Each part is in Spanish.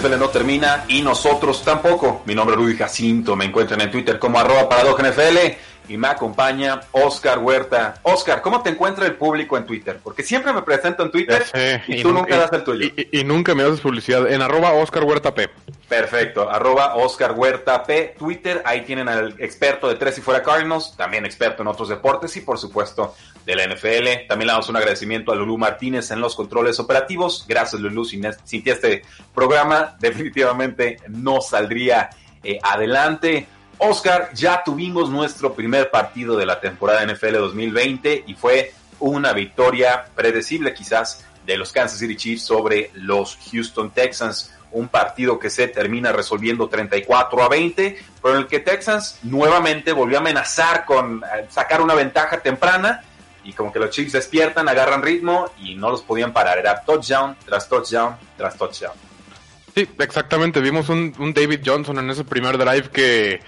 NFL no termina y nosotros tampoco. Mi nombre es Rudy Jacinto, me encuentran en Twitter como arroba NFL y me acompaña Oscar Huerta. Oscar, ¿cómo te encuentra el público en Twitter? Porque siempre me presento en Twitter sé, y, tú nu- nunca das el tuyo. Y, nunca me haces publicidad. En arroba Oscar Huerta P. Perfecto, arroba Oscar Huerta P, Twitter, ahí tienen al experto de Tres y Fuera Cardinals, también experto en otros deportes y por supuesto de la NFL. También le damos un agradecimiento a Lulú Martínez en los controles operativos. Gracias Lulú, sin, sin este programa definitivamente no saldría eh, adelante. Oscar, ya tuvimos nuestro primer partido de la temporada NFL 2020 y fue una victoria predecible quizás de los Kansas City Chiefs sobre los Houston Texans. Un partido que se termina resolviendo 34 a 20, pero en el que Texans nuevamente volvió a amenazar con eh, sacar una ventaja temprana y como que los Chiefs despiertan, agarran ritmo y no los podían parar. Era touchdown tras touchdown tras touchdown. Sí, exactamente. Vimos un, un David Johnson en ese primer drive que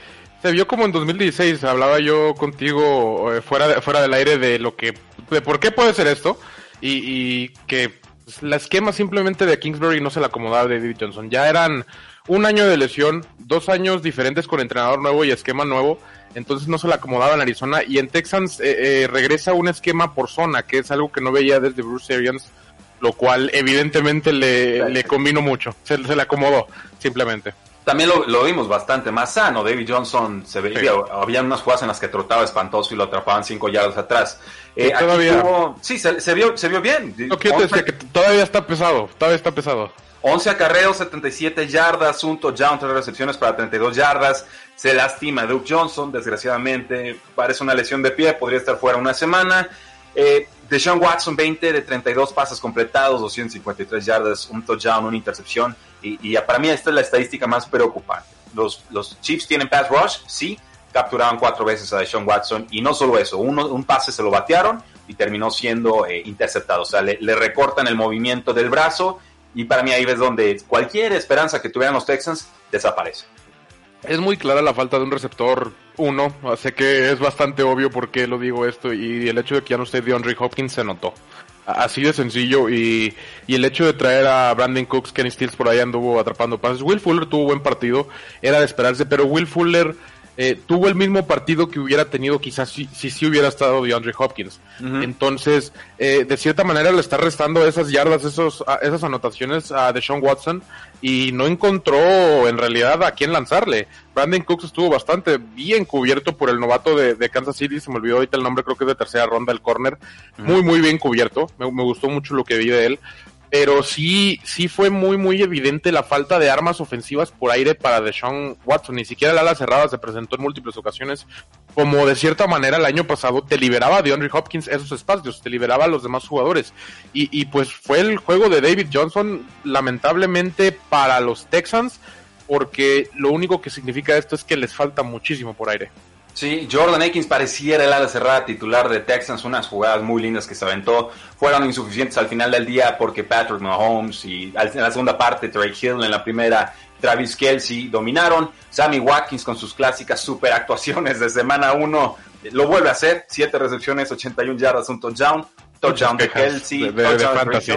se vio como en 2016. Hablaba yo contigo eh, fuera, de- fuera del aire de lo que, de por qué puede ser esto y, y que pues, la esquema simplemente de Kingsbury no se le acomodaba a David Johnson. Ya eran un año de lesión, dos años diferentes con entrenador nuevo y esquema nuevo. Entonces no se le acomodaba en Arizona y en Texans eh, eh, regresa un esquema por zona, que es algo que no veía desde Bruce Arians, lo cual evidentemente le, le combinó mucho. Se, se le acomodó, simplemente. También lo, lo vimos bastante más sano. David Johnson se veía, Sí. había unas jugadas en las que trotaba espantoso y lo atrapaban cinco yardas atrás. Eh, todavía. tuvo- sí, se, se vio, se vio bien. No quiero decir que todavía está pesado, todavía está pesado. 11 acarreos, 77 yardas, un touchdown, tres recepciones para 32 yardas. Se lastima Duke Johnson, desgraciadamente. Parece una lesión de pie, podría estar fuera una semana. Eh, Deshaun Watson, 20 de 32 pases completados, 253 yardas, un touchdown, una intercepción. Y, para mí esta es la estadística más preocupante. Los, los Chiefs tienen pass rush, sí, capturaron cuatro veces a Deshaun Watson. Y no solo eso, un pase se lo batearon y terminó siendo eh, interceptado. O sea, le recortan el movimiento del brazo y para mí ahí ves donde cualquier esperanza que tuvieran los Texans desaparece. Es muy clara la falta de un receptor uno, sé que es bastante obvio por qué lo digo esto y el hecho de que ya no esté DeAndre Hopkins se notó. Así de sencillo y, y el hecho de traer a Brandon Cooks, Kenny Stills por ahí anduvo atrapando pases. Will Fuller tuvo buen partido, era de esperarse, pero Will Fuller eh, tuvo el mismo partido que hubiera tenido quizás si si, sí hubiera estado DeAndre Hopkins. Entonces, eh, de cierta manera le está restando esas yardas, esos, a- esas anotaciones a Deshaun Watson y no encontró en realidad a quién lanzarle. Brandon Cooks estuvo bastante bien cubierto por el novato de, de Kansas City, se me olvidó ahorita el nombre, creo que es de tercera ronda, el corner. Muy, muy bien cubierto, me, me gustó mucho lo que vi de él. Pero sí, sí fue muy, muy evidente la falta de armas ofensivas por aire para Deshaun Watson. Ni siquiera el ala cerrada se presentó en múltiples ocasiones. Como de cierta manera el año pasado te liberaba a DeAndre Hopkins esos espacios, te liberaba a los demás jugadores. Y, y pues fue el juego de David Johnson, lamentablemente para los Texans, porque lo único que significa esto es que les falta muchísimo por aire. Sí, Jordan Akins pareciera el ala cerrada titular de Texans, unas jugadas muy lindas que se aventó, fueron insuficientes al final del día porque Patrick Mahomes y en la segunda parte Trey Hill en la primera Travis Kelsey dominaron, Sammy Watkins con sus clásicas super actuaciones de semana 1 lo vuelve a hacer, 7 recepciones, 81 yardas, un touchdown, touchdown de Kelsey, de, de, touchdown de fantasy.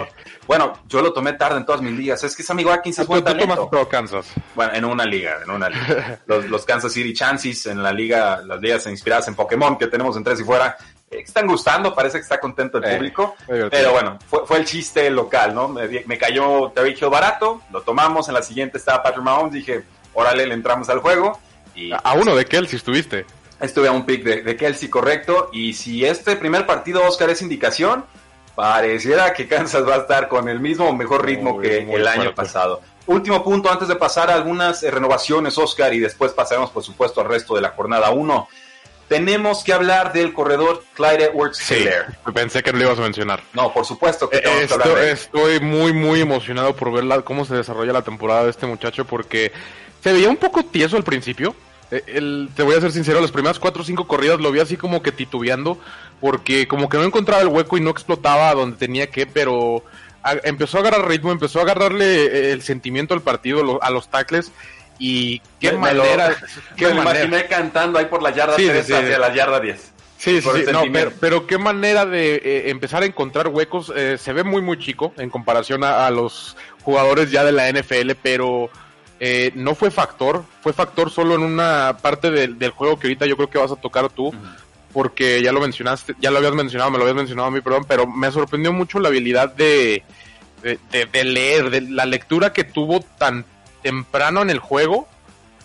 Bueno, yo lo tomé tarde en todas mis ligas. Es que ese amigo Atkins es buen talento. todo Kansas. Bueno, en una liga, en una liga. Los, los Kansas City Chances en la liga, las ligas inspiradas en Pokémon que tenemos en tres y fuera, eh, están gustando, parece que está contento el Eh, público. Pero bueno, fue, fue el chiste local, ¿no? Me, me cayó Terry Hill barato, lo tomamos, en la siguiente estaba Patrick Mahomes, dije, órale, le entramos al juego. Y A uno de Kelsey estuviste. Estuve a un pick de, de Kelsey correcto. Y si este primer partido, Oscar, es indicación, pareciera que Kansas va a estar con el mismo o mejor ritmo Muy, que muy el año pasado. Último punto antes de pasar a algunas eh, renovaciones, Oscar, y después pasaremos, por supuesto, al resto de la jornada 1. Tenemos que hablar del corredor Clyde Edwards Sí, Hilaire. pensé que no lo ibas a mencionar. No, por supuesto que Eh, tenemos que estoy muy, muy emocionado por ver la- cómo se desarrolla la temporada de este muchacho porque se veía un poco tieso al principio. Eh, el- te voy a ser sincero, las primeras cuatro o cinco corridas lo vi así como que titubeando porque como que no encontraba el hueco y no explotaba donde tenía que, pero a- empezó a agarrar ritmo, empezó a agarrarle eh, el sentimiento al partido, lo- a los tackles y qué Me- me manera, qué me manera. imaginé cantando ahí por la yarda Sí, sí, 3 sí. hacia la yarda 10. Sí, sí, sí, no, pero, pero qué manera de eh, empezar a encontrar huecos. eh, se ve muy, muy chico en comparación a, a los jugadores ya de la NFL, pero eh, no fue factor. Fue factor solo en una parte del, del juego que ahorita yo creo que vas a tocar tú, porque ya lo mencionaste, ya lo habías mencionado, me lo habías mencionado a mí, perdón, pero me sorprendió mucho la habilidad de, de, de- de leer, de la lectura que tuvo tan temprano en el juego.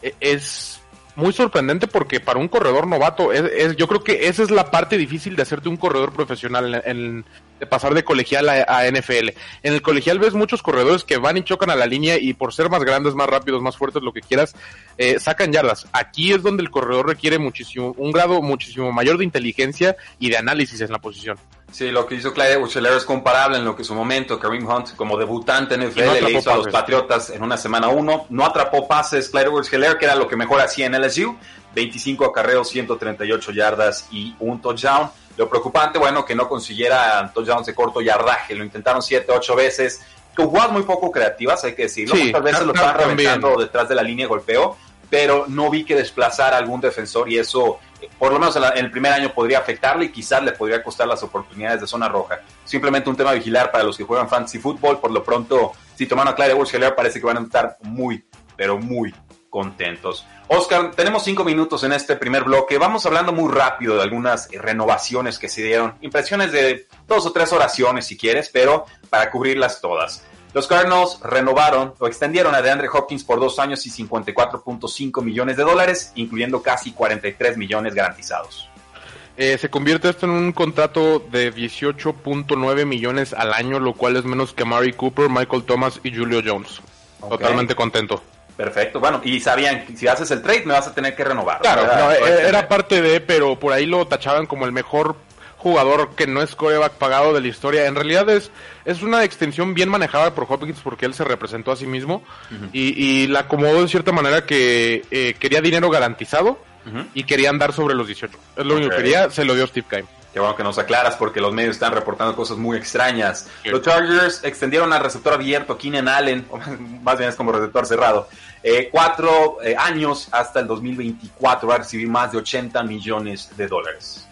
eh, Es muy sorprendente porque para un corredor novato, es, es- yo creo que esa es la parte difícil de hacerte un corredor profesional, en, de pasar de colegial a, a NFL. En el colegial ves muchos corredores que van y chocan a la línea y por ser más grandes, más rápidos, más fuertes, lo que quieras, eh, sacan yardas. Aquí es donde el corredor requiere muchísimo, un grado muchísimo mayor de inteligencia y de análisis en la posición. Sí, lo que hizo Clyde edwards es comparable en lo que en su momento Kareem Hunt, como debutante en Y no NFL, le hizo a los pases. Patriotas en una semana 1. No atrapó pases Clyde edwards que era lo que mejor hacía en LSU. 25 acarreos, 138 yardas y un touchdown. Lo preocupante, bueno, que no consiguiera touchdowns de corto yardaje. Lo intentaron 7, 8 veces. Con jugadas muy poco creativas, hay que decirlo. Sí, Muchas veces lo ta- estaban reventando detrás de la línea de golpeo, pero no vi que desplazara a algún defensor y eso, por lo menos en, el primer año, podría afectarle y quizás le podría costar las oportunidades de zona roja. Simplemente un tema a vigilar para los que juegan fantasy fútbol. Por lo pronto, si toman a Clyde edwards parece que van a estar muy, pero muy contentos. Oscar, tenemos cinco minutos en este primer bloque. Vamos hablando muy rápido de algunas renovaciones que se dieron. Impresiones de dos o tres oraciones si quieres, pero para cubrirlas todas. Los Cardinals renovaron o extendieron a DeAndre Hopkins por dos años y 54.5 millones de dólares, incluyendo casi 43 millones garantizados. Eh, se convierte esto en un contrato de 18.9 millones al año, lo cual es menos que Mari Cooper, Michael Thomas y Julio Jones. Totalmente contento. Perfecto. Bueno, y sabían que si haces el trade me vas a tener que renovar. Claro, eh, era parte de, pero por ahí lo tachaban como el mejor jugador que no es coreback pagado de la historia. En realidad es, es una extensión bien manejada por Hopkins porque él se representó a sí mismo y, y la acomodó de cierta manera que eh, quería dinero garantizado y quería andar sobre los 18. Es lo único que quería, se lo dio Steve Keim. Qué bueno que nos aclaras porque los medios están reportando cosas muy extrañas. Los Chargers extendieron al receptor abierto Keenan Allen, o más bien es como receptor cerrado, eh, cuatro eh, años hasta el 2024 va a recibir más de 80 millones de dólares.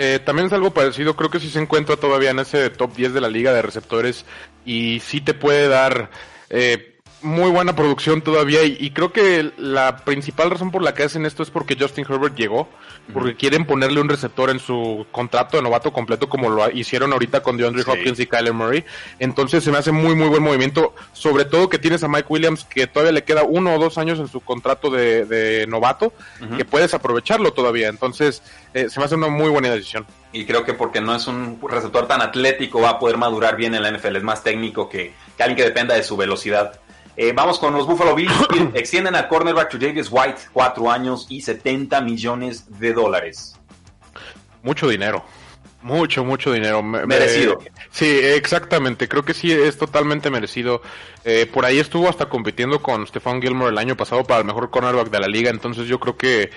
Eh, también es algo parecido, creo que sí se encuentra todavía en ese top 10 de la liga de receptores y sí te puede dar eh, muy buena producción todavía y, y creo que la principal razón por la que hacen esto es porque Justin Herbert llegó, porque quieren ponerle un receptor en su contrato de novato completo como lo hicieron ahorita con DeAndre Sí. Hopkins y Kyler Murray. Entonces se me hace muy muy buen movimiento, sobre todo que tienes a Mike Williams que todavía le queda uno o dos años en su contrato de, de novato, que puedes aprovecharlo todavía. Entonces eh, se me hace una muy buena decisión. Y creo que porque no es un receptor tan atlético va a poder madurar bien en la NFL. Es más técnico que, que alguien que dependa de su velocidad. Eh, vamos con los Buffalo Bills. Extienden al cornerback Javius White, cuatro años y 70 millones de dólares. Mucho dinero. Mucho, mucho dinero. Me- me- Merecido. sí, exactamente. Creo que sí es totalmente merecido. Eh, por ahí estuvo hasta compitiendo con Stefan Gilmore el año pasado para el mejor cornerback de la liga. Entonces yo creo que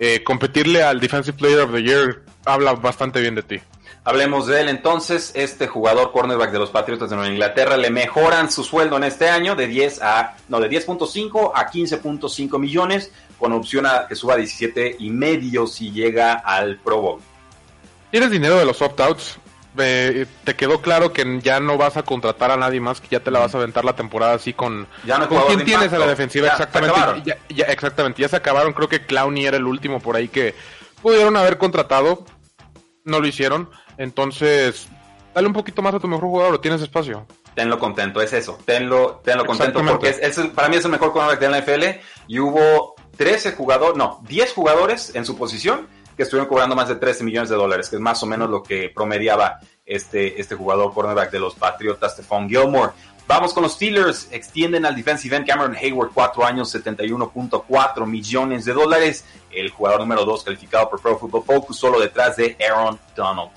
eh, competirle al Defensive Player of the Year habla bastante bien de ti. Hablemos de él entonces. Este jugador cornerback de los Patriotas de Nueva Inglaterra le mejoran su sueldo en este año de 10 a no de 10.5 a 15.5 millones con opción a que suba a 17 y medio si llega al Pro Bowl. Tienes dinero de los opt-outs. eh, te quedó claro que ya no vas a contratar a nadie más, que ya te la vas a aventar la temporada así con... Ya no ¿Con quién tienes a la defensiva? Ya, exactamente. ya- exactamente, ya se acabaron. Creo que Clowney era el último por ahí que pudieron haber contratado. No lo hicieron. Entonces, dale un poquito más a tu mejor jugador, o tienes espacio. Tenlo contento, es eso. Tenlo, tenlo contento porque es, para mí es el mejor cornerback de la NFL y hubo 13 jugadores, no, 10 jugadores en su posición que estuvieron cobrando más de 13 millones de dólares, que es más o menos lo que promediaba este, este jugador cornerback de los Patriotas, Stephon Gilmore. Vamos con los Steelers, extienden al defensive end Cameron Hayward, 4 años, 71.4 millones de dólares. El jugador número 2 calificado por Pro Football Focus, solo detrás de Aaron Donald.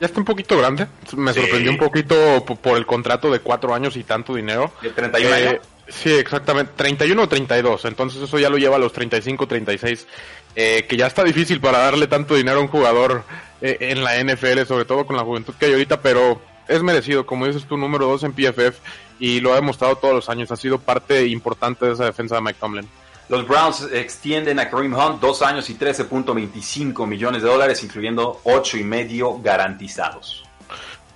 Ya está un poquito grande. Me Sí. sorprendió un poquito por el contrato de cuatro años y tanto dinero. ¿De 31 Eh, años? Sí, exactamente. 31 o 32. Entonces eso ya lo lleva a los 35, 36. Eh, que ya está difícil para darle tanto dinero a un jugador eh, en la NFL, sobre todo con la juventud que hay ahorita, pero es merecido. Como dices tú, número 2 en PFF y lo ha demostrado todos los años. Ha sido parte importante de esa defensa de Mike Tomlin. Los Browns extienden a Kareem Hunt dos años y 13.25 millones de dólares, incluyendo ocho y medio garantizados.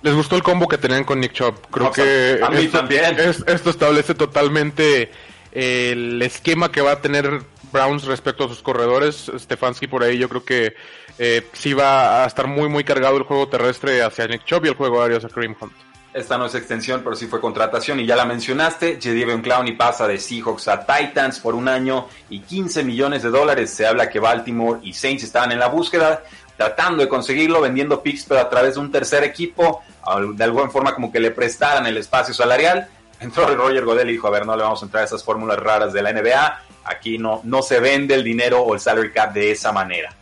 Les gustó el combo que tenían con Nick Chubb. Creo que a mí esto, también. es- esto establece totalmente el esquema que va a tener Browns respecto a sus corredores. Stefanski por ahí yo creo que eh, sí va a estar muy muy cargado el juego terrestre hacia Nick Chubb y el juego aéreo hacia Kareem Hunt. Esta no es extensión, pero sí fue contratación y ya la mencionaste. Jadavion Clowney pasa de Seahawks a Titans por un año y 15 millones de dólares. Se habla que Baltimore y Saints estaban en la búsqueda, tratando de conseguirlo, vendiendo picks, pero a través de un tercer equipo, de alguna forma como que le prestaran el espacio salarial. Entró Roger Godel y dijo, a ver, no le vamos a entrar a esas fórmulas raras de la NBA. Aquí no, no se vende el dinero o el salary cap de esa manera.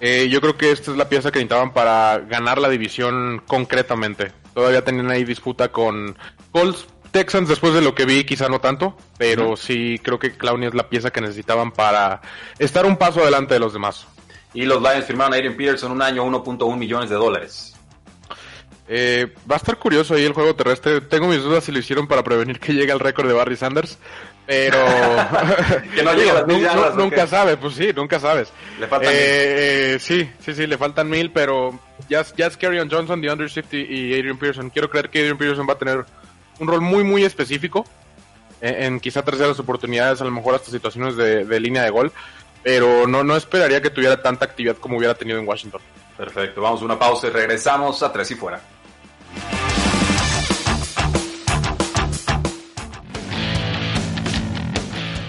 Eh, yo creo que esta es la pieza que necesitaban para ganar la división concretamente. Todavía tenían ahí disputa con Colts, Texans después de lo que vi, quizá no tanto, pero sí creo que Clowney es la pieza que necesitaban para estar un paso adelante de los demás. Y los Lions firmaron a Adrian Peterson un año, 1.1 millones de dólares. Eh, va a estar curioso ahí el juego terrestre. Tengo mis dudas si lo hicieron para prevenir que llegue al récord de Barry Sanders, pero Que no llegue a las mil yardas, nu- ¿o nunca sabes, pues sí, nunca sabes. Le faltan Eh, eh, sí, sí, sí, le faltan mil, pero ya, es- ya es Kerryon Johnson, DeAndre Swift y, y Adrian Peterson. Quiero creer que Adrian Peterson va a tener un rol muy, muy específico en, en quizá terceras oportunidades, a lo mejor hasta situaciones de, de línea de gol, pero no, no esperaría que tuviera tanta actividad como hubiera tenido en Washington. Perfecto, vamos a una pausa y regresamos a Tres y Fuera.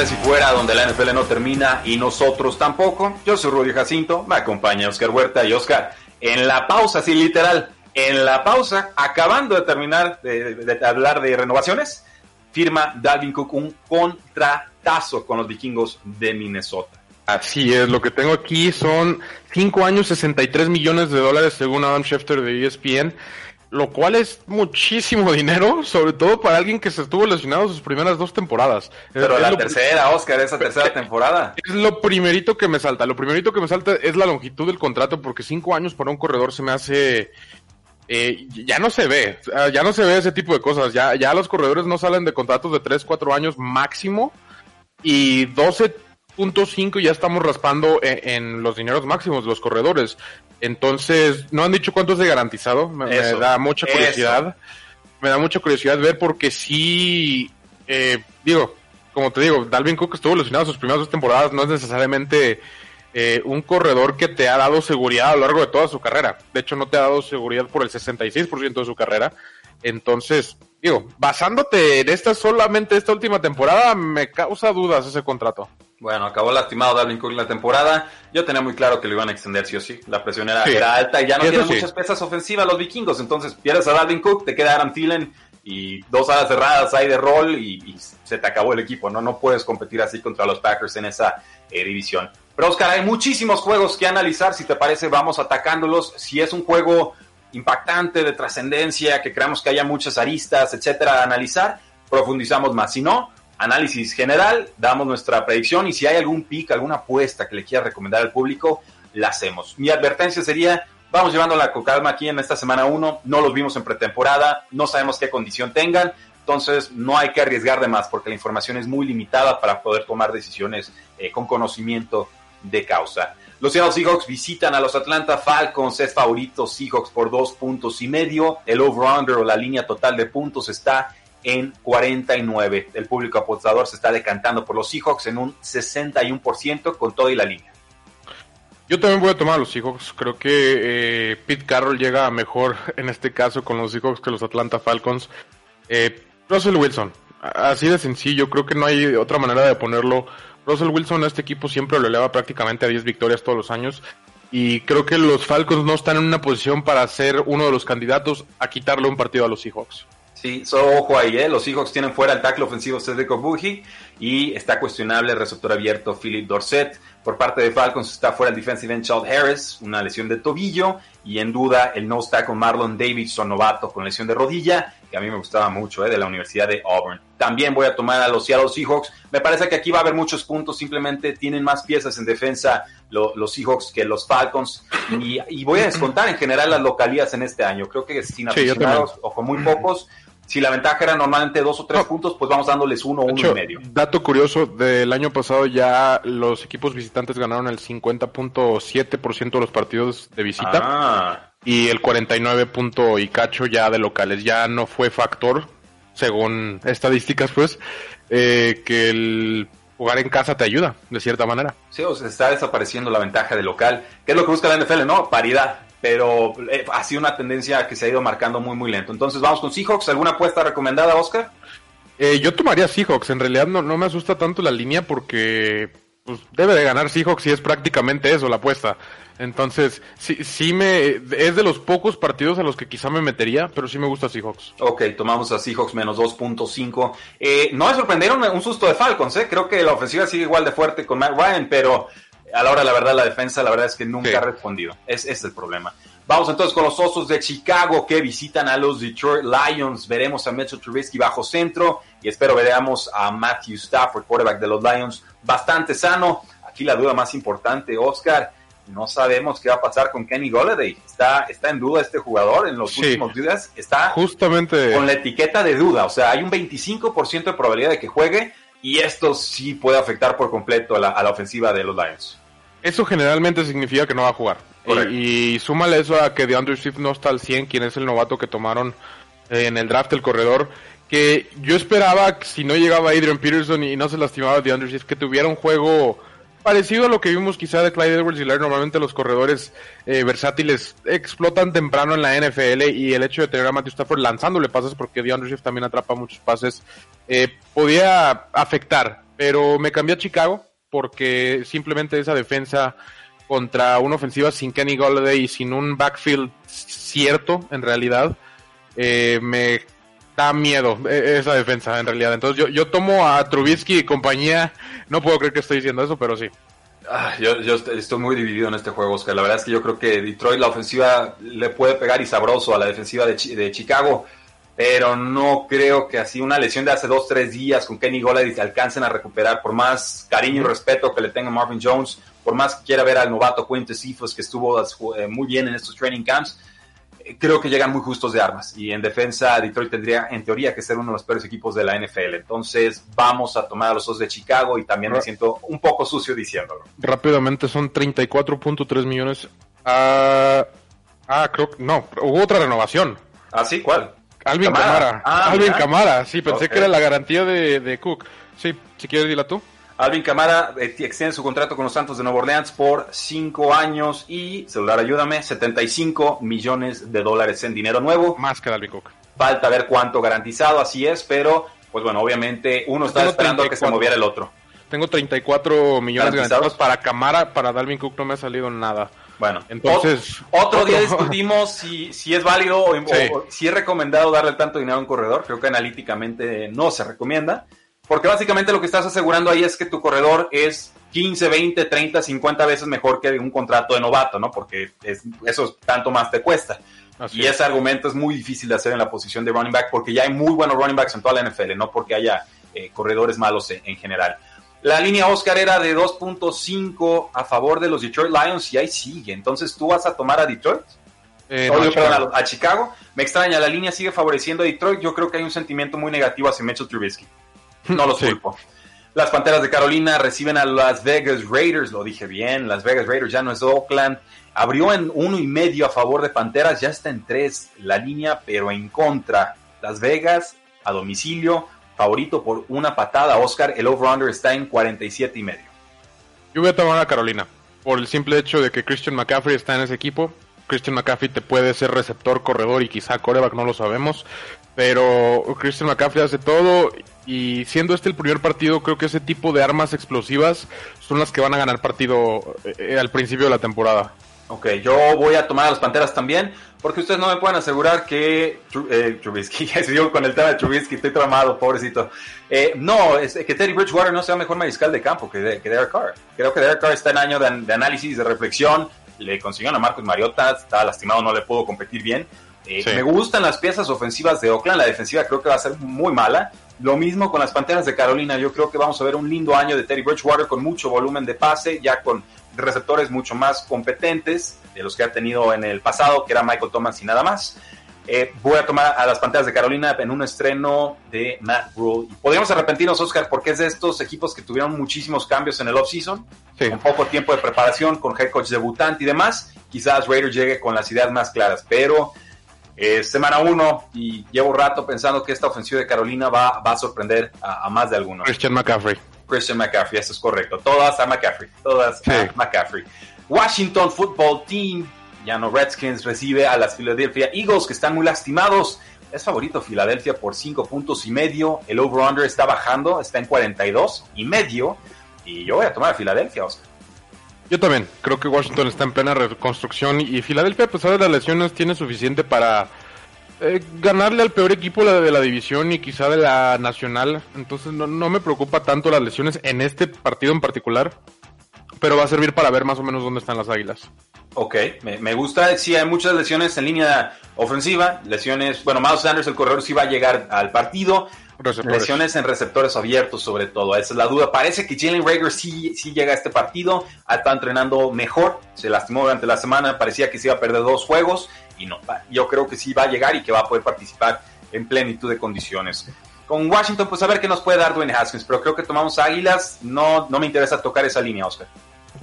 Tres y Fuera, donde la NFL no termina y nosotros tampoco. Yo soy Rudy Jacinto, me acompaña Oscar Huerta y Oscar. En la pausa, sí, literal, en la pausa, acabando de terminar de, de- de hablar de renovaciones, firma Dalvin Cook un contratazo con los vikingos de Minnesota. Así es, lo que tengo aquí son 5 años, 63 millones de dólares según Adam Schefter de ESPN, lo cual es muchísimo dinero, sobre todo para alguien que se estuvo lesionado sus primeras dos temporadas. Pero es, la tercera, Oscar, esa tercera temporada. es lo primerito que me salta, lo primerito que me salta es la longitud del contrato, porque 5 años para un corredor se me hace... eh, ya no se ve, ya no se ve ese tipo de cosas, ya, ya los corredores no salen de contratos de 3, 4 años máximo, y 12.5 ya estamos raspando en, en los dineros máximos de los corredores. Entonces, no han dicho cuánto es de garantizado. Me, da mucha eso. curiosidad. Me da mucha curiosidad ver porque sí, eh, digo, como te digo, Dalvin Cook estuvo lesionado sus primeras dos temporadas. No es necesariamente eh, un corredor que te ha dado seguridad a lo largo de toda su carrera. De hecho, no te ha dado seguridad por el 66% de su carrera. Entonces, digo, basándote en esta solamente esta última temporada, me causa dudas ese contrato. Bueno, acabó lastimado Dalvin Cook en la temporada. Yo tenía muy claro que lo iban a extender sí o sí. La presión era, Sí. era alta y ya no tienen sí. muchas piezas ofensivas los vikingos. Entonces pierdes a Dalvin Cook, te queda Adam Thielen y dos alas cerradas ahí de rol y, y se te acabó el equipo. No, no puedes competir así contra los Packers en esa eh, división. Pero Oscar, hay muchísimos juegos que analizar. Si te parece, vamos atacándolos. Si es un juego impactante, de trascendencia, que creamos que haya muchas aristas, etcétera, a analizar, profundizamos más. Si no, análisis general, damos nuestra predicción y si hay algún pick, alguna apuesta que le quiera recomendar al público, la hacemos. Mi advertencia sería, vamos llevándola con calma aquí en esta semana 1, no los vimos en pretemporada, no sabemos qué condición tengan, entonces no hay que arriesgar de más porque la información es muy limitada para poder tomar decisiones eh, con conocimiento de causa. Los Seattle Seahawks visitan a los Atlanta Falcons, es favorito Seahawks por dos puntos y medio. El over-under o la línea total de puntos está en 49. El público apostador se está decantando por los Seahawks en un 61% con todo y la línea. Yo también voy a tomar a los Seahawks. Creo que eh, Pete Carroll llega mejor en este caso con los Seahawks que los Atlanta Falcons. Eh, Russell Wilson, así de sencillo, creo que no hay otra manera de ponerlo. Russell Wilson a este equipo siempre lo eleva prácticamente a 10 victorias todos los años. Y creo que los Falcons no están en una posición para ser uno de los candidatos a quitarle un partido a los Seahawks. Sí, solo ojo ahí, ¿eh? los Seahawks tienen fuera el tackle ofensivo Cedric Obuji y está cuestionable el receptor abierto Philip Dorset. Por parte de Falcons está fuera el defensive end Charles Harris, una lesión de tobillo y en duda el no con Marlon Davidson, novato con lesión de rodilla, que a mí me gustaba mucho, ¿eh? de la Universidad de Auburn. También voy a tomar a los Seattle Seahawks. Me parece que aquí va a haber muchos puntos, simplemente tienen más piezas en defensa los Seahawks que los Falcons. Y, voy a descontar en general las localías en este año. Creo que sin aficionados o con muy pocos, si la ventaja era normalmente dos o tres puntos, pues vamos dándoles uno uno y medio. Dato curioso, del año pasado ya los equipos visitantes ganaron el 50.7% de los partidos de visita ah. y el 49 y cacho ya de locales. Ya no fue factor, según estadísticas, pues, eh, que el jugar en casa te ayuda, de cierta manera. Sí, o sea, está desapareciendo la ventaja de local. ¿Qué es lo que busca la NFL? No, paridad pero eh, ha sido una tendencia que se ha ido marcando muy, muy lento. Entonces vamos con Seahawks. ¿Alguna apuesta recomendada, Oscar? Eh, yo tomaría Seahawks. En realidad no, no me asusta tanto la línea porque pues, debe de ganar Seahawks y es prácticamente eso la apuesta. Entonces, sí, sí me, es de los pocos partidos a los que quizá me metería, pero sí me gusta Seahawks. Ok, tomamos a Seahawks menos 2.5. Eh, no me sorprendieron un susto de Falcons, ¿eh? Creo que la ofensiva sigue igual de fuerte con Matt Ryan, pero a la hora, la verdad, la defensa, la verdad es que nunca ha respondido. Es, ese es el problema. Vamos entonces con los Osos de Chicago que visitan a los Detroit Lions. Veremos a Mitchell Trubisky bajo centro y espero veremos a Matthew Stafford, quarterback de los Lions, bastante sano. Aquí la duda más importante, Oscar, no sabemos qué va a pasar con Kenny Golladay. Está, está en duda este jugador en los últimos días. Está justamente con la etiqueta de duda. O sea, hay un 25% de probabilidad de que juegue y esto sí puede afectar por completo a la, a la ofensiva de los Lions. Eso generalmente significa que no va a jugar. Y, súmale eso a que DeAndre Swift no está al 100, quien es el novato que tomaron eh, en el draft el corredor. Que yo esperaba, si no llegaba Adrian Peterson y no se lastimaba DeAndre Swift, que tuviera un juego parecido a lo que vimos quizá de Clyde Edwards y Normalmente los corredores eh, versátiles explotan temprano en la NFL y el hecho de tener a Matthew Stafford lanzándole pases, porque DeAndre Swift también atrapa muchos pases, eh, podía afectar. Pero me cambié a Chicago porque simplemente esa defensa contra una ofensiva sin Kenny Golladay y sin un backfield cierto, en realidad, eh, me da miedo e, esa defensa, en realidad. Entonces yo, yo tomo a Trubisky y compañía, no puedo creer que estoy diciendo eso, pero sí. Ah, yo, estoy muy dividido en este juego, Oscar. La verdad es que yo creo que Detroit, la ofensiva, le puede pegar y sabroso a la defensiva de, de Chicago pero no creo que así una lesión de hace dos, tres días con Kenny Golladay se alcancen a recuperar, por más cariño y respeto que le tenga Marvin Jones, por más que quiera ver al novato Quintus Cephas, que estuvo eh, muy bien en estos training camps, eh, creo que llegan muy justos de armas. Y en defensa, Detroit tendría, en teoría, que ser uno de los peores equipos de la NFL. Entonces, vamos a tomar a los dos de Chicago y también me siento un poco sucio diciéndolo. Rápidamente, son 34.3 millones. ah, ah creo que no, hubo otra renovación. ¿Ah, sí? ¿Cuál? Alvin Camara. Ah, Alvin Camara, sí, pensé que era la garantía de, Cook. Sí, si quieres dila tú. Alvin Camara eh, extiende su contrato con los Santos de Nueva Orleans por 5 años y, celular ayúdame, 75 millones de dólares en dinero nuevo. Más que Alvin Cook. Falta ver cuánto garantizado, así es, pero pues bueno, obviamente uno está esperando que se moviera el otro. Tengo 34 millones garantizados para Camara, para Dalvin Cook no me ha salido nada. Bueno, entonces. Otro, día discutimos si, si es válido o, si es recomendado darle tanto dinero a un corredor. Creo que analíticamente no se recomienda. Porque básicamente lo que estás asegurando ahí es que tu corredor es 15, 20, 30, 50 veces mejor que un contrato de novato, ¿no? Porque es, eso tanto más te cuesta. y ese argumento es muy difícil de hacer en la posición de running back porque ya hay muy buenos running backs en toda la NFL, no porque haya eh, corredores malos en, general. La línea Oscar era de 2.5 a favor de los Detroit Lions y ahí sigue. Entonces, ¿tú vas a tomar a Detroit? Eh, a, Chicago. Me extraña, la línea sigue favoreciendo a Detroit. Yo creo que hay un sentimiento muy negativo hacia Mitchell Trubisky. No lo culpo. Las Panteras de Carolina reciben a Las Vegas Raiders, lo dije bien, Las Vegas Raiders ya no es Oakland. Abrió en uno y medio a favor de Panteras, ya está en tres la línea, pero en contra. Las Vegas a domicilio, favorito por una patada. Oscar, el over-under está en 47 y medio. Yo voy a tomar a Carolina, por el simple hecho de que Christian McCaffrey está en ese equipo. Christian McCaffrey te puede ser receptor, corredor y quizá coreback, no lo sabemos. Pero Christian McCaffrey hace todo y siendo este el primer partido, creo que ese tipo de armas explosivas son las que van a ganar partido eh, al principio de la temporada. Ok, yo voy a tomar a las Panteras también, porque ustedes no me pueden asegurar que eh, Trubisky, yo con el tema de Trubisky, estoy tramado, pobrecito. Eh, no, es que Teddy Bridgewater no sea mejor mariscal de campo que, que Derek Carr. Creo que Derek Carr está en año de, de análisis, de reflexión, le consiguieron a Marcos Mariota, está lastimado, no le pudo competir bien. Eh, me gustan las piezas ofensivas de Oakland, la defensiva creo que va a ser muy mala. Lo mismo con las Panteras de Carolina, yo creo que vamos a ver un lindo año de Teddy Bridgewater con mucho volumen de pase, ya con receptores mucho más competentes de los que ha tenido en el pasado, que era Michael Thomas y nada más. Eh, voy a tomar a las Panteras de Carolina en un estreno de Matt Rule. Y podríamos arrepentirnos, Oscar, porque es de estos equipos que tuvieron muchísimos cambios en el offseason, con poco tiempo de preparación, con head coach debutante y demás. Quizás Raiders llegue con las ideas más claras, pero eh, semana uno y llevo rato pensando que esta ofensiva de Carolina va, va a sorprender a, más de algunos. Christian McCaffrey. Christian McCaffrey, eso es correcto. Todas a McCaffrey, todas a McCaffrey. Washington Football Team, ya no Redskins, recibe a las Philadelphia Eagles que están muy lastimados. Es favorito Filadelfia por 5 puntos y medio. El over-under está bajando, está en 42 y medio. Y yo voy a tomar a Filadelfia, Oscar. Yo también, creo que Washington está en plena reconstrucción y Filadelfia, a pesar de las lesiones, tiene suficiente para eh, ganarle al peor equipo de la división y quizá de la nacional. Entonces no, no me preocupa tanto las lesiones en este partido en particular, pero va a servir para ver más o menos dónde están las águilas. Ok, me, gusta. Sí, hay muchas lesiones en línea ofensiva. Lesiones, bueno, Miles Sanders, el corredor, sí va a llegar al partido. Lesiones en receptores abiertos, sobre todo. Esa es la duda. Parece que Jalen Rager sí, sí llega a este partido. Está entrenando mejor. Se lastimó durante la semana. Parecía que se iba a perder dos juegos. Y no, yo creo que sí va a llegar y que va a poder participar en plenitud de condiciones. Con Washington, pues a ver qué nos puede dar Dwayne Haskins. Pero creo que tomamos Águilas. No, no me interesa tocar esa línea, Oscar.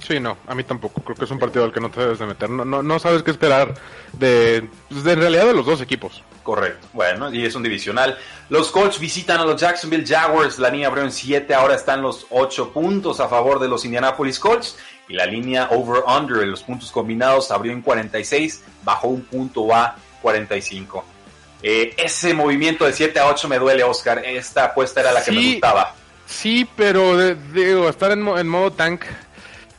Sí, no, a mí tampoco. Creo que es un partido al que no te debes de meter. No, no, no sabes qué esperar de, pues, de, en realidad de los dos equipos. Correcto. Bueno, y es un divisional. Los Colts visitan a los Jacksonville Jaguars. La línea abrió en 7, ahora están los 8 puntos a favor de los Indianapolis Colts. Y la línea over-under en los puntos combinados abrió en 46, bajó un punto a 45. Eh, ese movimiento de 7 a 8 me duele, Oscar. Esta apuesta era la que me gustaba. Sí, pero digo, estar en, en modo tank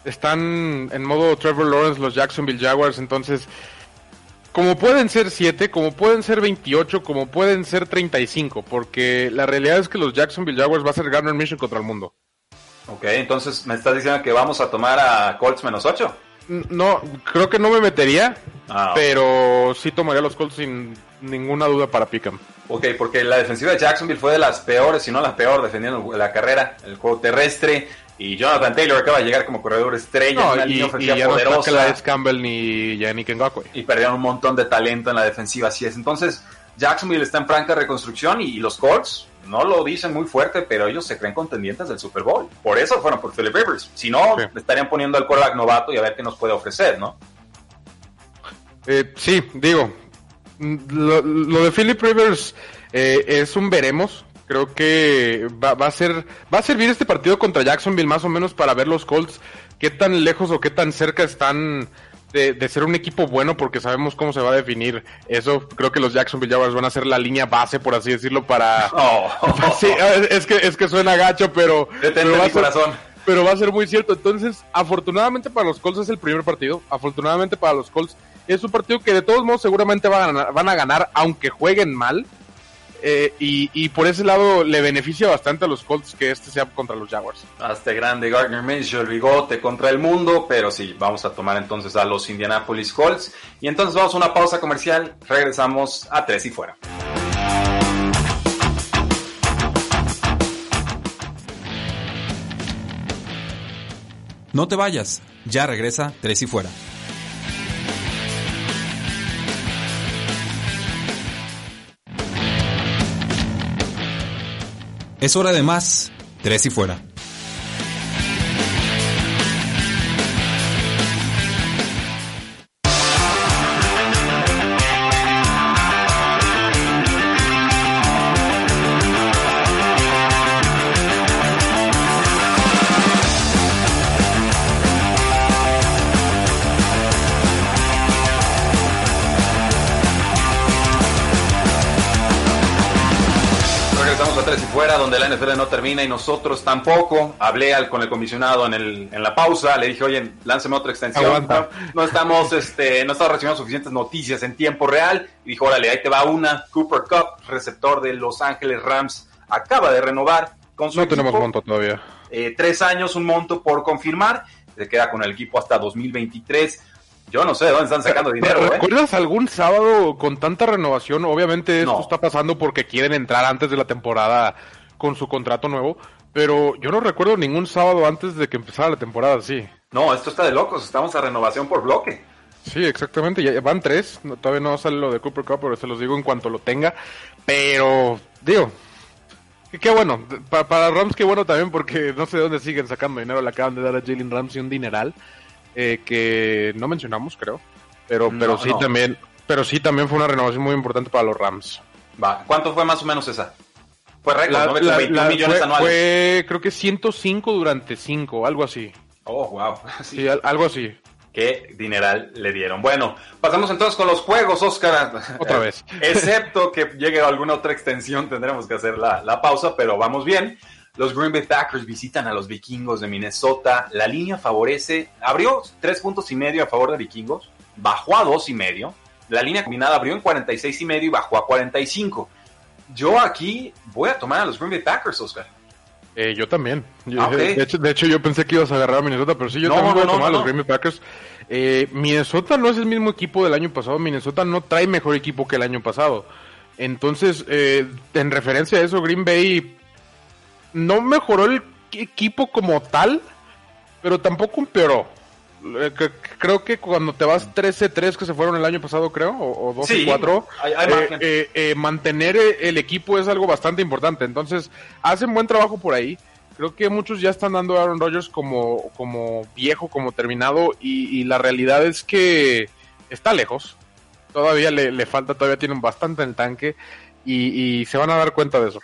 están en modo Trevor Lawrence los Jacksonville Jaguars, entonces como pueden ser 7, como pueden ser 28, como pueden ser 35, porque la realidad es que los Jacksonville Jaguars va a ser Garner Mission contra el mundo. Ok, entonces me estás diciendo que vamos a tomar a Colts menos 8. No, creo que no me metería, ah, pero sí tomaría los Colts sin ninguna duda para Pickham. Ok, porque la defensiva de Jacksonville fue de las peores, si no la peor, defendiendo la carrera, el juego terrestre. Y Jonathan Taylor acaba de llegar como corredor estrella una y, línea ofensiva y ya poderosa. No es Campbell ni Yannick Ngakwe. Y perdieron un montón de talento en la defensiva, así es. Entonces, Jacksonville está en franca reconstrucción y, los Colts no lo dicen muy fuerte, pero ellos se creen contendientes del Super Bowl. Por eso fueron por Philip Rivers. Si no, estarían poniendo al quarterback novato y a ver qué nos puede ofrecer, ¿no? Eh, sí, digo, lo, de Philip Rivers eh, es un veremos Creo que va, a ser va a servir este partido contra Jacksonville más o menos para ver los Colts qué tan lejos o qué tan cerca están de, ser un equipo bueno porque sabemos cómo se va a definir eso. Creo que los Jacksonville Jaguars van a ser la línea base, por así decirlo, para... Oh. sí, es que, es que suena gacho, pero... Pero va, corazón. pero va a ser muy cierto. Entonces, afortunadamente para los Colts es el primer partido. Afortunadamente para los Colts es un partido que de todos modos seguramente van a ganar, van a ganar aunque jueguen mal Eh, y, y, por ese lado le beneficia bastante a los Colts que este sea contra los Jaguars. Hasta grande Gardner Minshew, el bigote contra el mundo, pero sí, vamos a tomar entonces a los Indianapolis Colts. Y entonces vamos a una pausa comercial, regresamos a tres y fuera. No te vayas, ya regresa tres y fuera. Es hora de más, tres y fuera. Donde la NFL no termina y nosotros tampoco. Hablé al, con el comisionado en, el, en la pausa, le dije, oye, lánceme otra extensión. No, estamos, este, no estamos recibiendo suficientes noticias en tiempo real. Y dijo, órale, ahí te va una. Cooper Cup, receptor de Los Ángeles Rams, acaba de renovar con su No tenemos monto todavía. Eh, tres años, un monto por confirmar. Se queda con el equipo hasta 2023. Yo no sé de dónde están sacando dinero. ¿eh? ¿Recuerdas algún sábado con tanta renovación? Obviamente esto está pasando porque quieren entrar antes de la temporada con su contrato nuevo, pero yo no recuerdo ningún sábado antes de que empezara la temporada así. No, esto está de locos, estamos a renovación por bloque. Sí, exactamente, ya van tres, todavía no sale lo de Cooper Cup, pero se los digo en cuanto lo tenga, pero digo, qué bueno, para, para Rams qué bueno también porque no sé de dónde siguen sacando dinero, le acaban de dar a Jalen Ramsey un dineral eh, que no mencionamos creo, pero, pero sí también, pero sí también fue una renovación muy importante para los Rams. Va, ¿cuánto fue más o menos esa? Fue récord, ¿no? 21 millones fue, anuales. Fue, creo que 105 durante 5, algo así. Oh, wow. Sí, sí algo así. Qué dineral le dieron. Bueno, pasamos entonces con los juegos, Oscar. Otra vez. Excepto que llegue alguna otra extensión, tendremos que hacer la, la pausa, pero vamos bien. Los Green Bay Packers visitan a los vikingos de Minnesota. La línea favorece, abrió tres puntos y medio a favor de vikingos, bajó a dos y medio. La línea combinada abrió en 46 y medio y bajó a 45 yo aquí voy a tomar a los Green Bay Packers, Oscar. Eh, yo también. Ah, de, hecho, yo pensé que ibas a agarrar a Minnesota, pero sí, yo también voy a tomar a los Green Bay Packers. Eh, Minnesota no es el mismo equipo del año pasado. Minnesota no trae mejor equipo que el año pasado. Entonces, eh, en referencia a eso, Green Bay no mejoró el equipo como tal, pero tampoco empeoró. Eh, creo que cuando te vas 13-3 que se fueron el año pasado, creo, o, 12-4, eh, eh, mantener el equipo es algo bastante importante. Entonces, hacen buen trabajo por ahí. Creo que muchos ya están dando a Aaron Rodgers como, como viejo, como terminado, y, la realidad es que está lejos. Todavía le, falta, todavía tienen bastante en el tanque, y se van a dar cuenta de eso.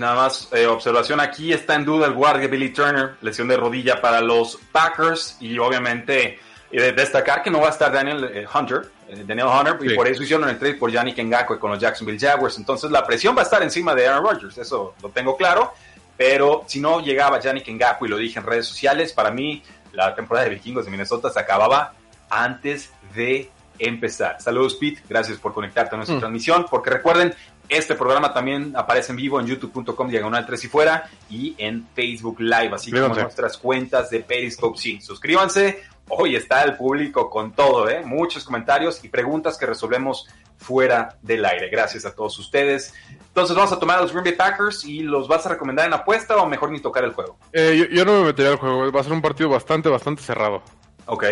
Nada más eh, observación aquí, está en duda el guardia Billy Turner, lesión de rodilla para los Packers y obviamente eh, destacar que no va a estar Daniel eh, Hunter, Daniel Hunter, y por eso hicieron el trade por Yannick Ngakwe con los Jacksonville Jaguars, entonces la presión va a estar encima de Aaron Rodgers, eso lo tengo claro, pero si no llegaba Yannick Ngakwe y lo dije en redes sociales, para mí la temporada de Vikingos de Minnesota se acababa antes de empezar. Saludos Pete, gracias por conectarte a nuestra mm. transmisión, porque recuerden, este programa también aparece en vivo en youtube.com diagonal 3 y fuera y en Facebook Live, así como nuestras cuentas de Periscope. Sí, suscríbanse. Hoy está el público con todo, ¿eh? muchos comentarios y preguntas que resolvemos fuera del aire. Gracias a todos ustedes. Entonces vamos a tomar a los Green Bay Packers y los vas a recomendar en apuesta o mejor ni tocar el juego. Eh, yo, no me metería al juego, va a ser un partido bastante, bastante cerrado. Ok.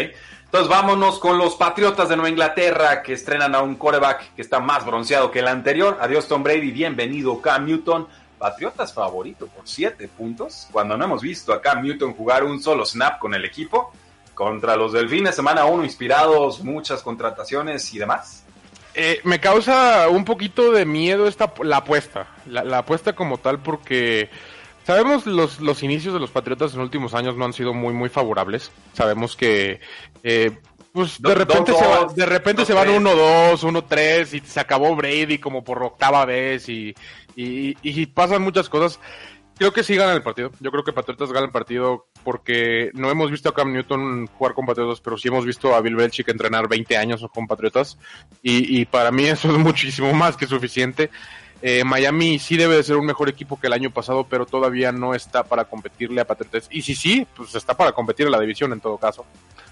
Entonces vámonos con los Patriotas de Nueva Inglaterra que estrenan a un quarterback que está más bronceado que el anterior. Adiós Tom Brady, bienvenido Cam Newton. Patriotas favorito por 7 puntos, cuando no hemos visto a Cam Newton jugar un solo snap con el equipo. Contra los Delfines, semana 1, inspirados, muchas contrataciones y demás. Eh, me causa un poquito de miedo esta, la apuesta, la apuesta como tal, porque Sabemos los, los inicios de los Patriotas en los últimos años no han sido muy, muy favorables. Sabemos que, eh, pues de repente, se, de repente se van 1-2, 1-3 y se acabó Brady como por octava vez y, y, pasan muchas cosas. Creo que sí ganan el partido. Yo creo que Patriotas ganan el partido porque no hemos visto a Cam Newton jugar con Patriotas, pero sí hemos visto a Bill Belichick entrenar 20 años con Patriotas y, y para mí eso es muchísimo más que suficiente. Eh, Miami sí debe de ser un mejor equipo que el año pasado, pero todavía no está para competirle a Patriotas. Y si sí, pues está para competir en la división en todo caso.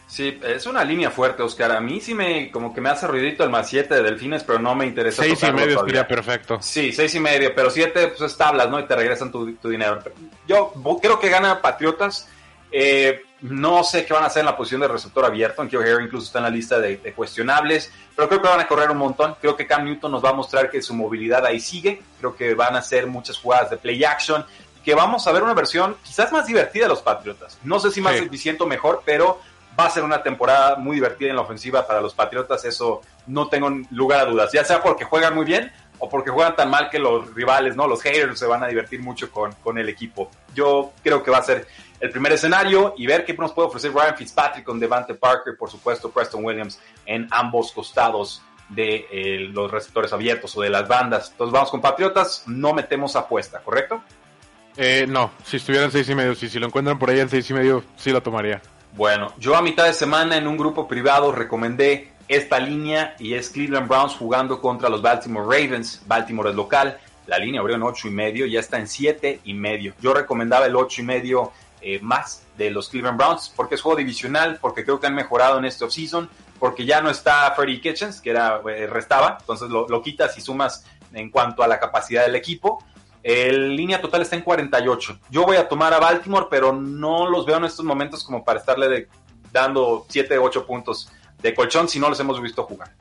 Sí, es una línea fuerte, Oscar. A mí sí me, como que me hace ruidito el más 7 de Delfines, pero no me interesa. Seis y medio sería perfecto. Sí, seis y medio, pero 7 pues es tablas, ¿no? Y te regresan tu, tu dinero. Yo creo que gana Patriotas. Eh, no sé qué van a hacer en la posición de receptor abierto. En Hair incluso está en la lista de, de, cuestionables, pero creo que van a correr un montón. Creo que Cam Newton nos va a mostrar que su movilidad ahí sigue. Creo que van a hacer muchas jugadas de play action. Que vamos a ver una versión quizás más divertida de los Patriotas. No sé si más sí. eficiente o mejor, pero va a ser una temporada muy divertida en la ofensiva para los Patriotas, eso no tengo lugar a dudas, ya sea porque juegan muy bien o porque juegan tan mal que los rivales, no los haters se van a divertir mucho con, con el equipo. Yo creo que va a ser el primer escenario y ver qué nos puede ofrecer Ryan Fitzpatrick con Devante Parker, por supuesto Preston Williams en ambos costados de eh, los receptores abiertos o de las bandas. Entonces vamos con Patriotas, no metemos apuesta, ¿correcto? Eh, no, si estuviera en seis y medio, si, si lo encuentran por ahí en seis y medio, sí lo tomaría. Bueno, yo a mitad de semana en un grupo privado recomendé esta línea y es Cleveland Browns jugando contra los Baltimore Ravens. Baltimore es local, la línea abrió en ocho y medio, ya está en siete y medio. Yo recomendaba el ocho y medio eh, más de los Cleveland Browns porque es juego divisional, porque creo que han mejorado en este offseason, porque ya no está Freddie Kitchens, que era eh, restaba, entonces lo, lo quitas y sumas en cuanto a la capacidad del equipo. El línea total está en 48. Yo voy a tomar a Baltimore, pero no los veo en estos momentos como para estarle de, dando 7, 8 puntos de colchón si no los hemos visto jugar.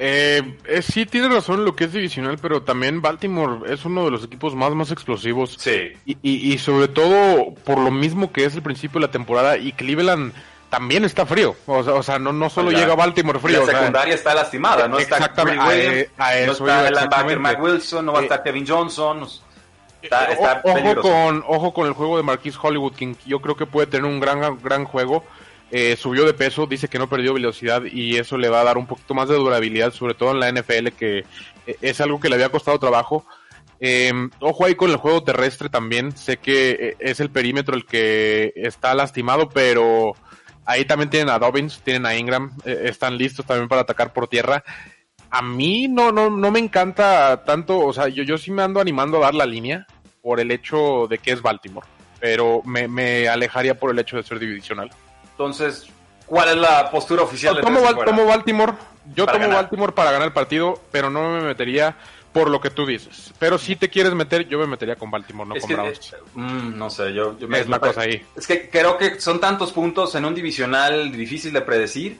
Eh, eh, sí, tiene razón lo que es divisional, pero también Baltimore es uno de los equipos más, más explosivos. Sí. Y, y, y sobre todo por lo mismo que es el principio de la temporada y Cleveland también está frío. O sea, o sea no, no solo la, llega Baltimore frío. La secundaria o sea, está lastimada, no exactamente, está Williams, a, a eso no está el Mike Wilson, no va a estar Kevin Johnson. Está, está ojo, con, ojo con el juego de Marquis Hollywood, King. Yo creo que puede tener un gran, gran juego. Eh, subió de peso, dice que no perdió velocidad y eso le va a dar un poquito más de durabilidad, sobre todo en la NFL, que es algo que le había costado trabajo. Eh, ojo ahí con el juego terrestre también. Sé que es el perímetro el que está lastimado, pero ahí también tienen a Dobbins, tienen a Ingram, eh, están listos también para atacar por tierra. A mí no, no, no me encanta tanto, o sea, yo, sí me ando animando a dar la línea por el hecho de que es Baltimore, pero me alejaría por el hecho de ser divisional. Entonces, ¿cuál es la postura oficial no, de tomo, Baltimore, yo para tomo ganar. Baltimore para ganar el partido, pero no me metería por lo que tú dices. Pero si te quieres meter, yo me metería con Baltimore, no es con que, Browns. Eh, mm, no sé, yo, yo me, es la cosa ahí. Es que creo que son tantos puntos en un divisional difícil de predecir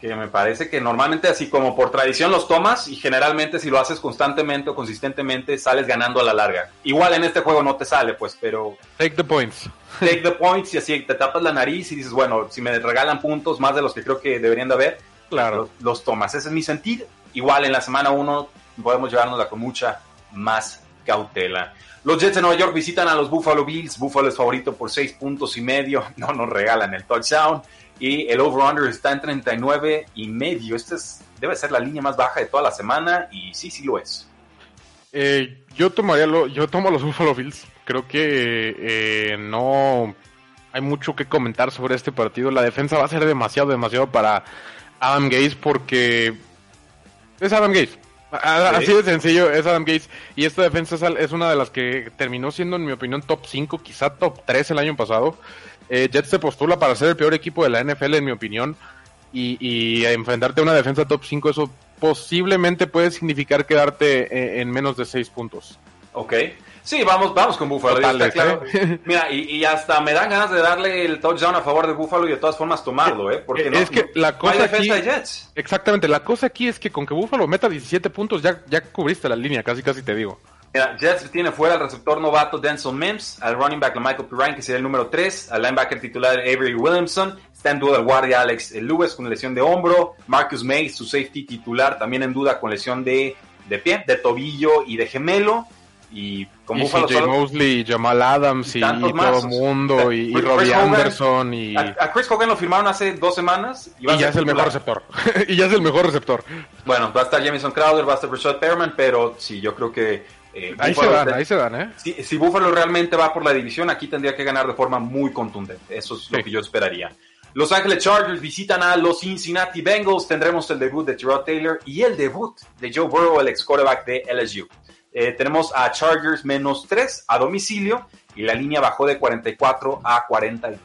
que me parece que normalmente así como por tradición los tomas y generalmente si lo haces constantemente o consistentemente sales ganando a la larga. Igual en este juego no te sale, pues, pero... Take the points. Take the points y así te tapas la nariz y dices, bueno, si me regalan puntos más de los que creo que deberían de haber, claro. los, los tomas. Ese es mi sentir. Igual en la semana 1 podemos llevárnosla con mucha más cautela. Los Jets de Nueva York visitan a los Buffalo Bills. Buffalo es favorito por 6 puntos y medio. No nos regalan el touchdown. Y el over-under está en 39 y medio. Esta es, debe ser la línea más baja de toda la semana. Y sí, sí lo es. Eh, yo tomaría lo, yo tomo los Buffalo Bills. Creo que eh, no hay mucho que comentar sobre este partido. La defensa va a ser demasiado, demasiado para Adam Gaze porque es Adam Gaze. Así ¿Sí? de sencillo, es Adam Gates. Y esta defensa es una de las que terminó siendo, en mi opinión, top 5, quizá top 3 el año pasado. Eh, Jets se postula para ser el peor equipo de la NFL, en mi opinión. Y, y enfrentarte a una defensa top 5, eso posiblemente puede significar quedarte en, en menos de 6 puntos. Ok. Sí, vamos, vamos con Buffalo. Total, está claro. ¿eh? Mira, y, y, hasta me dan ganas de darle el touchdown a favor de Buffalo y de todas formas tomarlo, ¿eh? Porque es no, que la cosa no hay aquí, de Jets. Exactamente, la cosa aquí es que con que Buffalo meta 17 puntos ya, ya cubriste la línea, casi casi te digo. Mira, Jets tiene fuera al receptor novato Denzel Mims, al running back Michael Pirine, que sería el número 3, al linebacker titular Avery Williamson, está en duda el guardia Alex Lewis con lesión de hombro, Marcus May, su safety titular, también en duda con lesión de, de pie, de tobillo y de gemelo y con y Buffalo CJ solo... Mosley, Jamal Adams y, y todo el mundo y, y Robbie Hogan, Anderson y a, a, Chris Hogan lo firmaron hace dos semanas y, y ya es el mejor receptor. Y ya es el mejor receptor. Bueno va a estar Jamison Crowder va a estar Rashad Perriman pero sí yo creo que eh, ahí Buffalo, se dan, ahí se dan, ¿eh? Si, si, Buffalo realmente va por la división, aquí tendría que ganar de forma muy contundente. Eso es sí. lo que yo esperaría. Los Ángeles Chargers visitan a los Cincinnati Bengals. Tendremos el debut de Tyrod Taylor y el debut de Joe Burrow, el ex quarterback de LSU. Eh, tenemos a Chargers menos 3 a domicilio y la línea bajó de 44 a 42.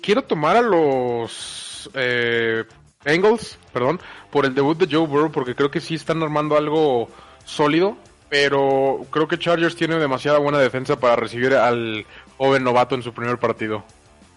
Quiero tomar a los eh, Bengals, perdón, por el debut de Joe Burrow porque creo que sí están armando algo sólido, pero creo que Chargers tiene demasiada buena defensa para recibir al joven novato en su primer partido.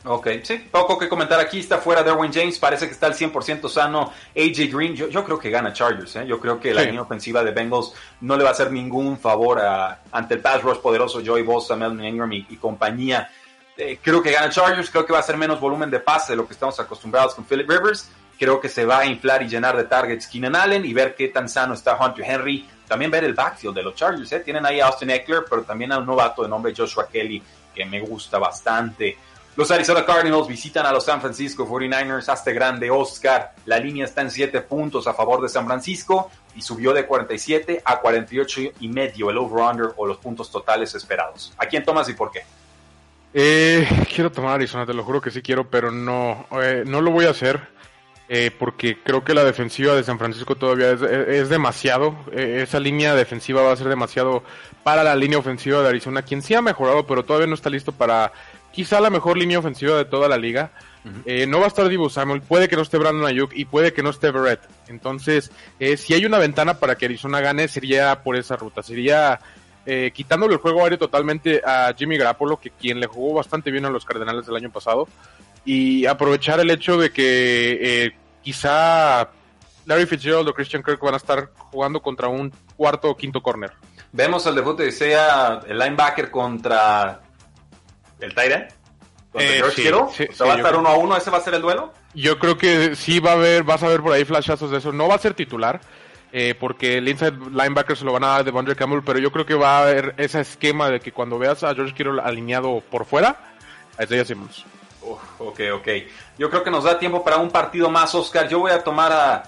Ok, sí, poco que comentar aquí, está fuera Derwin James, parece que está al 100% sano AJ Green, yo, yo, creo que gana Chargers, ¿eh? yo creo que la línea ofensiva de Bengals no le va a hacer ningún favor a, ante el pass rush poderoso Joey Bosa, Melvin Ingram y, compañía. Eh, creo que gana Chargers, creo que va a ser menos volumen de pase de lo que estamos acostumbrados con Philip Rivers, creo que se va a inflar y llenar de targets Keenan Allen y ver qué tan sano está Hunter Henry, también ver el backfield de los Chargers, ¿eh? tienen ahí a Austin Eckler, pero también a un novato de nombre Joshua Kelly que me gusta bastante. Los Arizona Cardinals visitan a los San Francisco 49ers. Hasta grande Oscar. La línea está en 7 puntos a favor de San Francisco y subió de 47 a 48 y medio el over-under o los puntos totales esperados. ¿A quién tomas y por qué? Eh, quiero tomar Arizona, te lo juro que sí quiero, pero no, eh, no lo voy a hacer. Eh, porque creo que la defensiva de San Francisco todavía es, es demasiado. Eh, esa línea defensiva va a ser demasiado para la línea ofensiva de Arizona, quien sí ha mejorado, pero todavía no está listo para quizá la mejor línea ofensiva de toda la liga. Eh, no va a estar Divo Samuel, puede que no esté Brandon Ayuk y puede que no esté Verrett. Entonces, eh, si hay una ventana para que Arizona gane, sería por esa ruta. Sería eh, quitándole el juego aéreo totalmente a Jimmy Grappolo, que quien le jugó bastante bien a los Cardenales del año pasado, y aprovechar el hecho de que quizá Larry Fitzgerald o Christian Kirk van a estar jugando contra un cuarto o quinto corner. Vemos el debut de sea el linebacker contra el Tyrant? Eh, sí, va a estar uno a uno? ¿Ese va a ser el duelo? Yo creo que sí va a haber, vas a ver por ahí flashazos de eso. No va a ser titular, eh, porque el inside linebacker se lo van a dar de Bondre Campbell, pero yo creo que va a haber ese esquema de que cuando veas a George Kittle alineado por fuera, ahí ya Simmons. Ok, ok. Yo creo que nos da tiempo para un partido más, Oscar. Yo voy a tomar a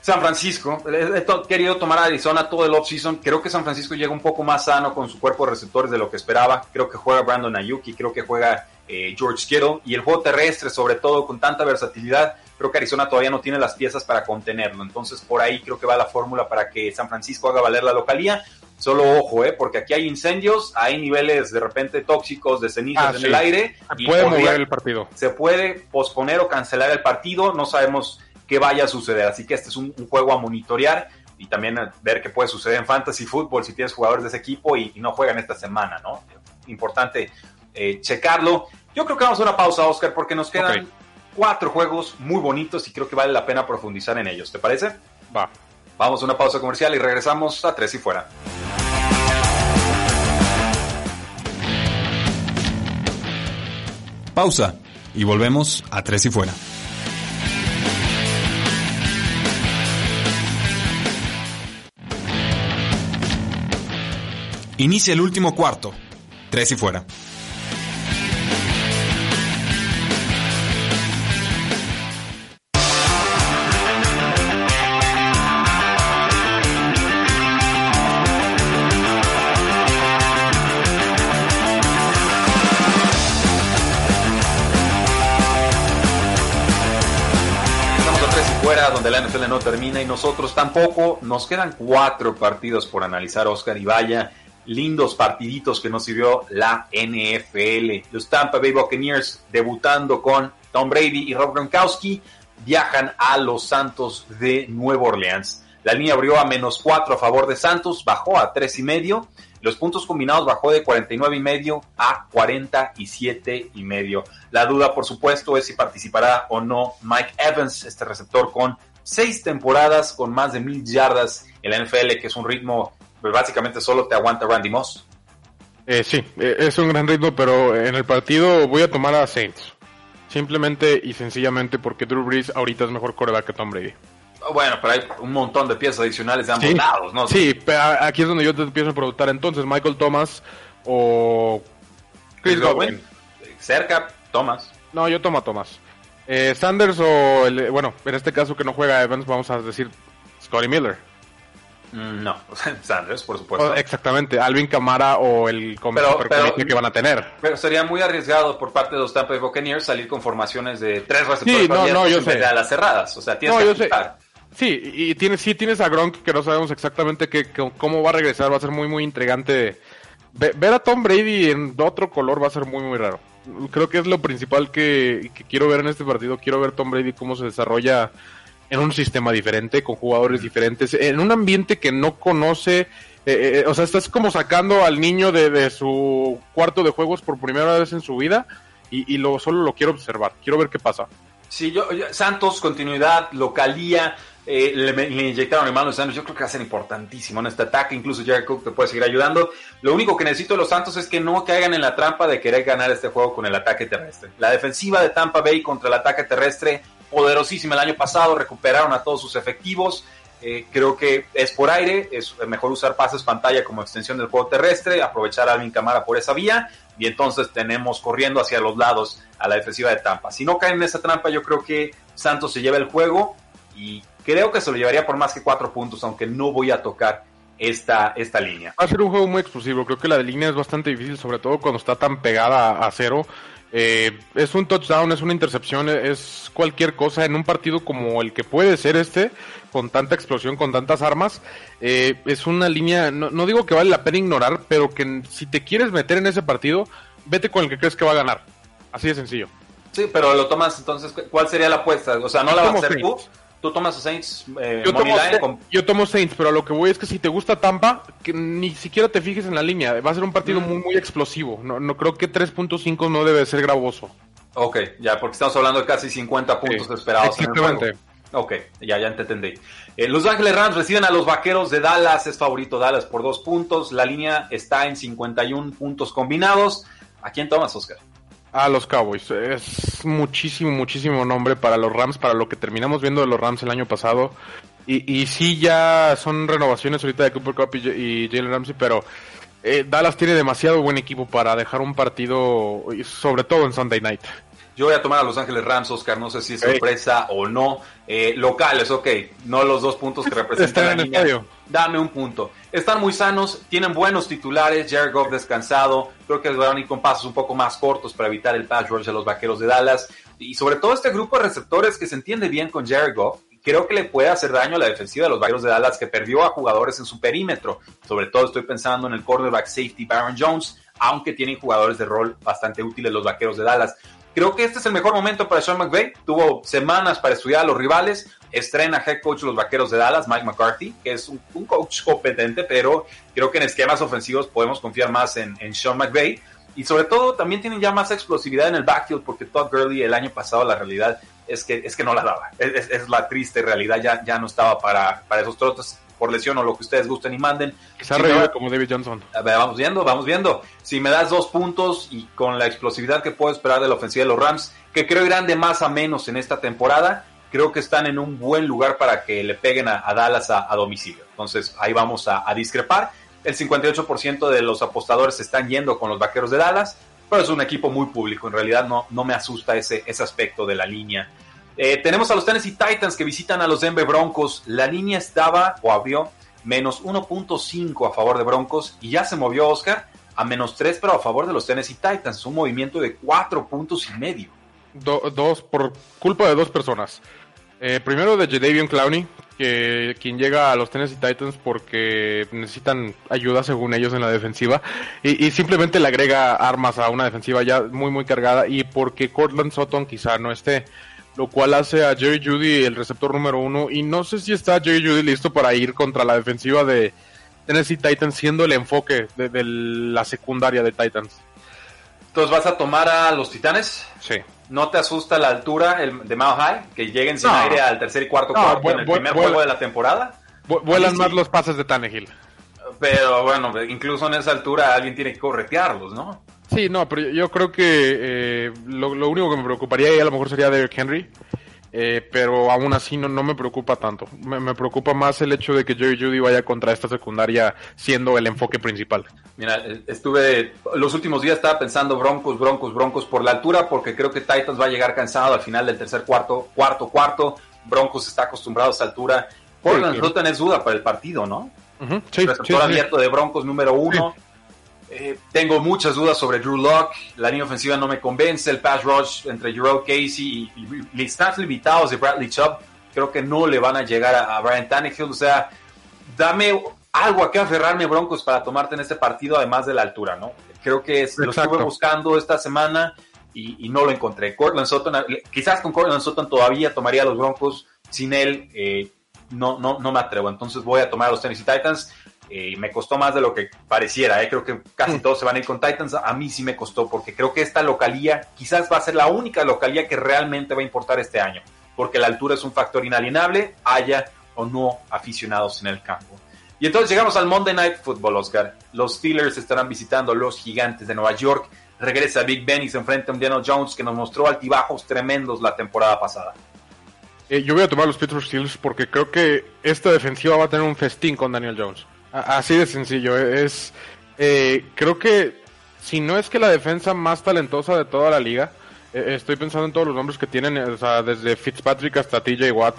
San Francisco. He, querido tomar a Arizona todo el offseason. Creo que San Francisco llega un poco más sano con su cuerpo de receptores de lo que esperaba. Creo que juega Brandon Ayuki, creo que juega eh, George Kittle y el juego terrestre, sobre todo con tanta versatilidad, creo que Arizona todavía no tiene las piezas para contenerlo. Entonces, por ahí creo que va la fórmula para que San Francisco haga valer la localía. Solo ojo, eh, porque aquí hay incendios, hay niveles de repente tóxicos de cenizas ah, en el aire. Se puede mover el partido. Se puede posponer o cancelar el partido. No sabemos qué vaya a suceder. Así que este es un, juego a monitorear y también ver qué puede suceder en fantasy fútbol si tienes jugadores de ese equipo y, no juegan esta semana, ¿no? Importante eh, checarlo. Yo creo que vamos a una pausa, Oscar, porque nos quedan cuatro juegos muy bonitos y creo que vale la pena profundizar en ellos. ¿Te parece? Va. Vamos a una pausa comercial y regresamos a Tres y Fuera. Pausa y volvemos a Tres y Fuera. Inicia el último cuarto. Tres y fuera. NFL no termina y nosotros tampoco. Nos quedan cuatro partidos por analizar, Oscar, y vaya lindos partiditos que nos sirvió la NFL. Los Tampa Bay Buccaneers debutando con Tom Brady y Rob Gronkowski viajan a los Santos de Nueva Orleans. La línea abrió a menos 4 a favor de Santos, bajó a tres y medio. Los puntos combinados bajó de 49 y medio a 47 y medio. La duda, por supuesto, es si participará o no Mike Evans, este receptor con seis temporadas, con más de mil yardas en la NFL, que es un ritmo pues básicamente solo te aguanta Randy Moss. Eh, sí, eh, es un gran ritmo, pero en el partido voy a tomar a Saints. Simplemente y sencillamente porque Drew Brees ahorita es mejor coreback que Tom Brady. Oh, bueno, pero hay un montón de piezas adicionales de ambos lados, ¿no? Sí, pero aquí es donde yo te empiezo a preguntar entonces, Michael Thomas o Chris, Godwin. Cerca, Thomas. No, yo tomo a Thomas. Eh, Sanders o, el, bueno, en este caso que no juega Evans, vamos a decir Scotty Miller. Mm, no, Sanders, por supuesto. exactamente, Alvin Camara o el pero, que van a tener. Pero sería muy arriesgado por parte de los Tampa Bay Buccaneers salir con formaciones de tres receptores sí, no, no, yo sé. a las cerradas. O sea, tienes no, que yo sé. Sí, y tienes, sí tienes a Gronk que no sabemos exactamente qué, cómo va a regresar, va a ser muy muy intrigante. Ver a Tom Brady en otro color va a ser muy muy raro. Creo que es lo principal que, quiero ver en este partido. Quiero ver Tom Brady cómo se desarrolla en un sistema diferente, con jugadores diferentes, en un ambiente que no conoce. Eh, eh, o sea, estás como sacando al niño de, su cuarto de juegos por primera vez en su vida y, lo, solo lo quiero observar. Quiero ver qué pasa. Sí, yo, Santos, continuidad, localía, eh, le, inyectaron en manos Santos, yo creo que va a ser importantísimo en este ataque, incluso Jared Cook te puede seguir ayudando. Lo único que necesito de los Santos es que no caigan en la trampa de querer ganar este juego con el ataque terrestre. La defensiva de Tampa Bay contra el ataque terrestre, poderosísima el año pasado, recuperaron a todos sus efectivos. Eh, creo que es por aire, es mejor usar pases pantalla como extensión del juego terrestre, aprovechar a Alvin Camara por esa vía y entonces tenemos corriendo hacia los lados a la defensiva de Tampa. Si no caen en esa trampa, yo creo que Santos se lleva el juego y creo que se lo llevaría por más que cuatro puntos, aunque no voy a tocar esta, esta línea. Va a ser un juego muy explosivo, creo que la de línea es bastante difícil, sobre todo cuando está tan pegada a cero. Eh, es un touchdown, es una intercepción, es cualquier cosa en un partido como el que puede ser este, con tanta explosión, con tantas armas. Eh, es una línea, no, digo que vale la pena ignorar, pero que si te quieres meter en ese partido, vete con el que crees que va a ganar. Así de sencillo. Sí, pero lo tomas entonces, ¿cuál sería la apuesta? O sea, no la vas a hacer tú. Tú tomas a Saints eh, yo, tomo, yo tomo Saints, pero a lo que voy es que si te gusta Tampa, que ni siquiera te fijes en la línea. Va a ser un partido mm. muy, muy explosivo. No, no creo que 3.5 no debe ser gravoso. Ok, ya, porque estamos hablando de casi 50 puntos esperados. Exactamente. Ok, ya, ya te entendí. Eh, los Ángeles Rams reciben a los Vaqueros de Dallas. Es favorito Dallas por dos puntos. La línea está en 51 puntos combinados. ¿A quién tomas, Oscar? A los Cowboys. Es muchísimo, muchísimo nombre para los Rams, para lo que terminamos viendo de los Rams el año pasado. Y, y sí, ya son renovaciones ahorita de Cooper Cup y, Jalen Ramsey, pero eh, Dallas tiene demasiado buen equipo para dejar un partido, sobre todo en Sunday Night. Yo voy a tomar a Los Ángeles Rams, Oscar, no sé si es sorpresa o no. Eh, locales, ok, no los dos puntos que representan la línea. Dame un punto. Están muy sanos, tienen buenos titulares, Jared Goff descansado, creo que van a ir con pasos un poco más cortos para evitar el pass rush de los Vaqueros de Dallas. Y sobre todo este grupo de receptores que se entiende bien con Jared Goff, creo que le puede hacer daño a la defensiva de los Vaqueros de Dallas que perdió a jugadores en su perímetro. Sobre todo estoy pensando en el cornerback safety Baron Jones, aunque tienen jugadores de rol bastante útiles los Vaqueros de Dallas. Creo que este es el mejor momento para Sean McVay. Tuvo semanas para estudiar a los rivales. Estrena head coach de los vaqueros de Dallas, Mike McCarthy, que es un, coach competente, pero creo que en esquemas ofensivos podemos confiar más en, Sean McVay. Y sobre todo también tienen ya más explosividad en el backfield, porque Todd Gurley el año pasado la realidad es que, es que no la daba. Es, la triste realidad, ya, ya no estaba para, para esos trotes por lesión o lo que ustedes gusten y manden. Si como David Johnson. vamos viendo, vamos viendo. Si me das dos puntos y con la explosividad que puedo esperar de la ofensiva de los Rams, que creo irán de más a menos en esta temporada, creo que están en un buen lugar para que le peguen a, Dallas a, domicilio. Entonces ahí vamos a, discrepar. El 58% de los apostadores están yendo con los Vaqueros de Dallas, pero es un equipo muy público. En realidad no, no me asusta ese, ese aspecto de la línea eh, tenemos a los Tennessee Titans que visitan a los Denver Broncos. La línea estaba o abrió menos 1.5 a favor de Broncos y ya se movió Oscar a menos 3 pero a favor de los Tennessee Titans. Un movimiento de 4 puntos y medio. dos por culpa de dos personas. Eh, primero de Jadavion Clowney, que quien llega a los Tennessee Titans porque necesitan ayuda según ellos en la defensiva y, y, simplemente le agrega armas a una defensiva ya muy muy cargada y porque Cortland Sutton quizá no esté lo cual hace a Jerry Judy el receptor número uno. Y no sé si está Jerry Judy listo para ir contra la defensiva de Tennessee Titans, siendo el enfoque de, la secundaria de Titans. Entonces, ¿vas a tomar a los Titanes? Sí. ¿No te asusta la altura de Mao High? Que lleguen sin aire al tercer y cuarto cuarto en el primer juego de la temporada. Vuelan más los pases de Tannehill. Pero bueno, incluso en esa altura alguien tiene que corretearlos, ¿no? Sí, no, pero yo creo que eh, lo, único que me preocuparía ahí a lo mejor sería Derrick Henry. Eh, pero aún así no, no me preocupa tanto. Me, preocupa más el hecho de que Jerry Judy vaya contra esta secundaria siendo el enfoque principal. Mira, estuve, los últimos días estaba pensando Broncos, Broncos, Broncos por la altura, porque creo que Titans va a llegar cansado al final del tercer cuarto, cuarto, cuarto. Broncos está acostumbrado a esa altura. Portland sí, no tenés duda para el partido, ¿no? Uh sí, abierto de Broncos número uno. Eh, tengo muchas dudas sobre Drew Locke. La línea ofensiva no me convence. El pass rush entre Jerome Casey y, y, limitados de Bradley Chubb Creo que no le van a llegar a, a Brian Tannehill. O sea, dame algo a que aferrarme, Broncos, para tomarte en este partido, además de la altura, ¿no? Creo que es, lo estuve buscando esta semana y, y, no lo encontré. Cortland Sutton, quizás con Cortland Sutton todavía tomaría a los Broncos. Sin él, eh, no, no, no me atrevo. Entonces voy a tomar a los Tennessee Titans. Eh, me costó más de lo que pareciera. Eh. Creo que casi mm. todos se van a ir con Titans. A mí sí me costó porque creo que esta localía quizás va a ser la única localía que realmente va a importar este año. Porque la altura es un factor inalienable, haya o no aficionados en el campo. Y entonces llegamos al Monday Night Football, Oscar. Los Steelers estarán visitando los gigantes de Nueva York. Regresa Big Ben y se enfrenta a un Daniel Jones que nos mostró altibajos tremendos la temporada pasada. Eh, yo voy a tomar los Pittsburgh Steelers porque creo que esta defensiva va a tener un festín con Daniel Jones. Así de sencillo. Es, eh, creo que si no es que la defensa más talentosa de toda la liga, eh, estoy pensando en todos los nombres que tienen, o sea, desde Fitzpatrick hasta TJ Watt.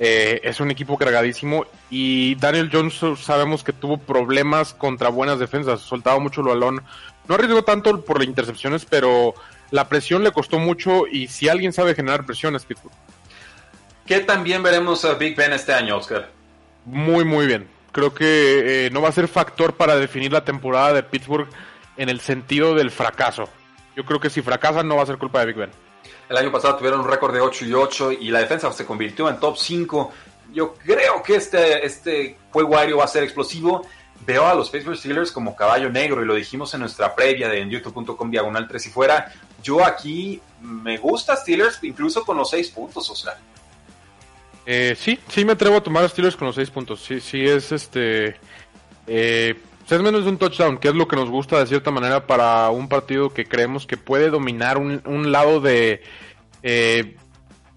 Eh, es un equipo cargadísimo y Daniel Jones sabemos que tuvo problemas contra buenas defensas, soltaba mucho el balón, no arriesgó tanto por las intercepciones, pero la presión le costó mucho y si alguien sabe generar presión es Pittsburgh. ¿Qué también veremos a Big Ben este año, Oscar? Muy, muy bien. Creo que eh, no va a ser factor para definir la temporada de Pittsburgh en el sentido del fracaso. Yo creo que si fracasan no va a ser culpa de Big Ben. El año pasado tuvieron un récord de 8 y 8 y la defensa se convirtió en top 5. Yo creo que este, este juego aéreo va a ser explosivo. Veo a los Pittsburgh Steelers como caballo negro y lo dijimos en nuestra previa de youtube.com diagonal 3 y fuera. Yo aquí me gusta Steelers incluso con los 6 puntos, o sea. Eh, sí, sí me atrevo a tomar a Steelers con los 6 puntos. Sí, sí es este... Eh, es menos de un touchdown, que es lo que nos gusta de cierta manera para un partido que creemos que puede dominar un, un lado de, eh,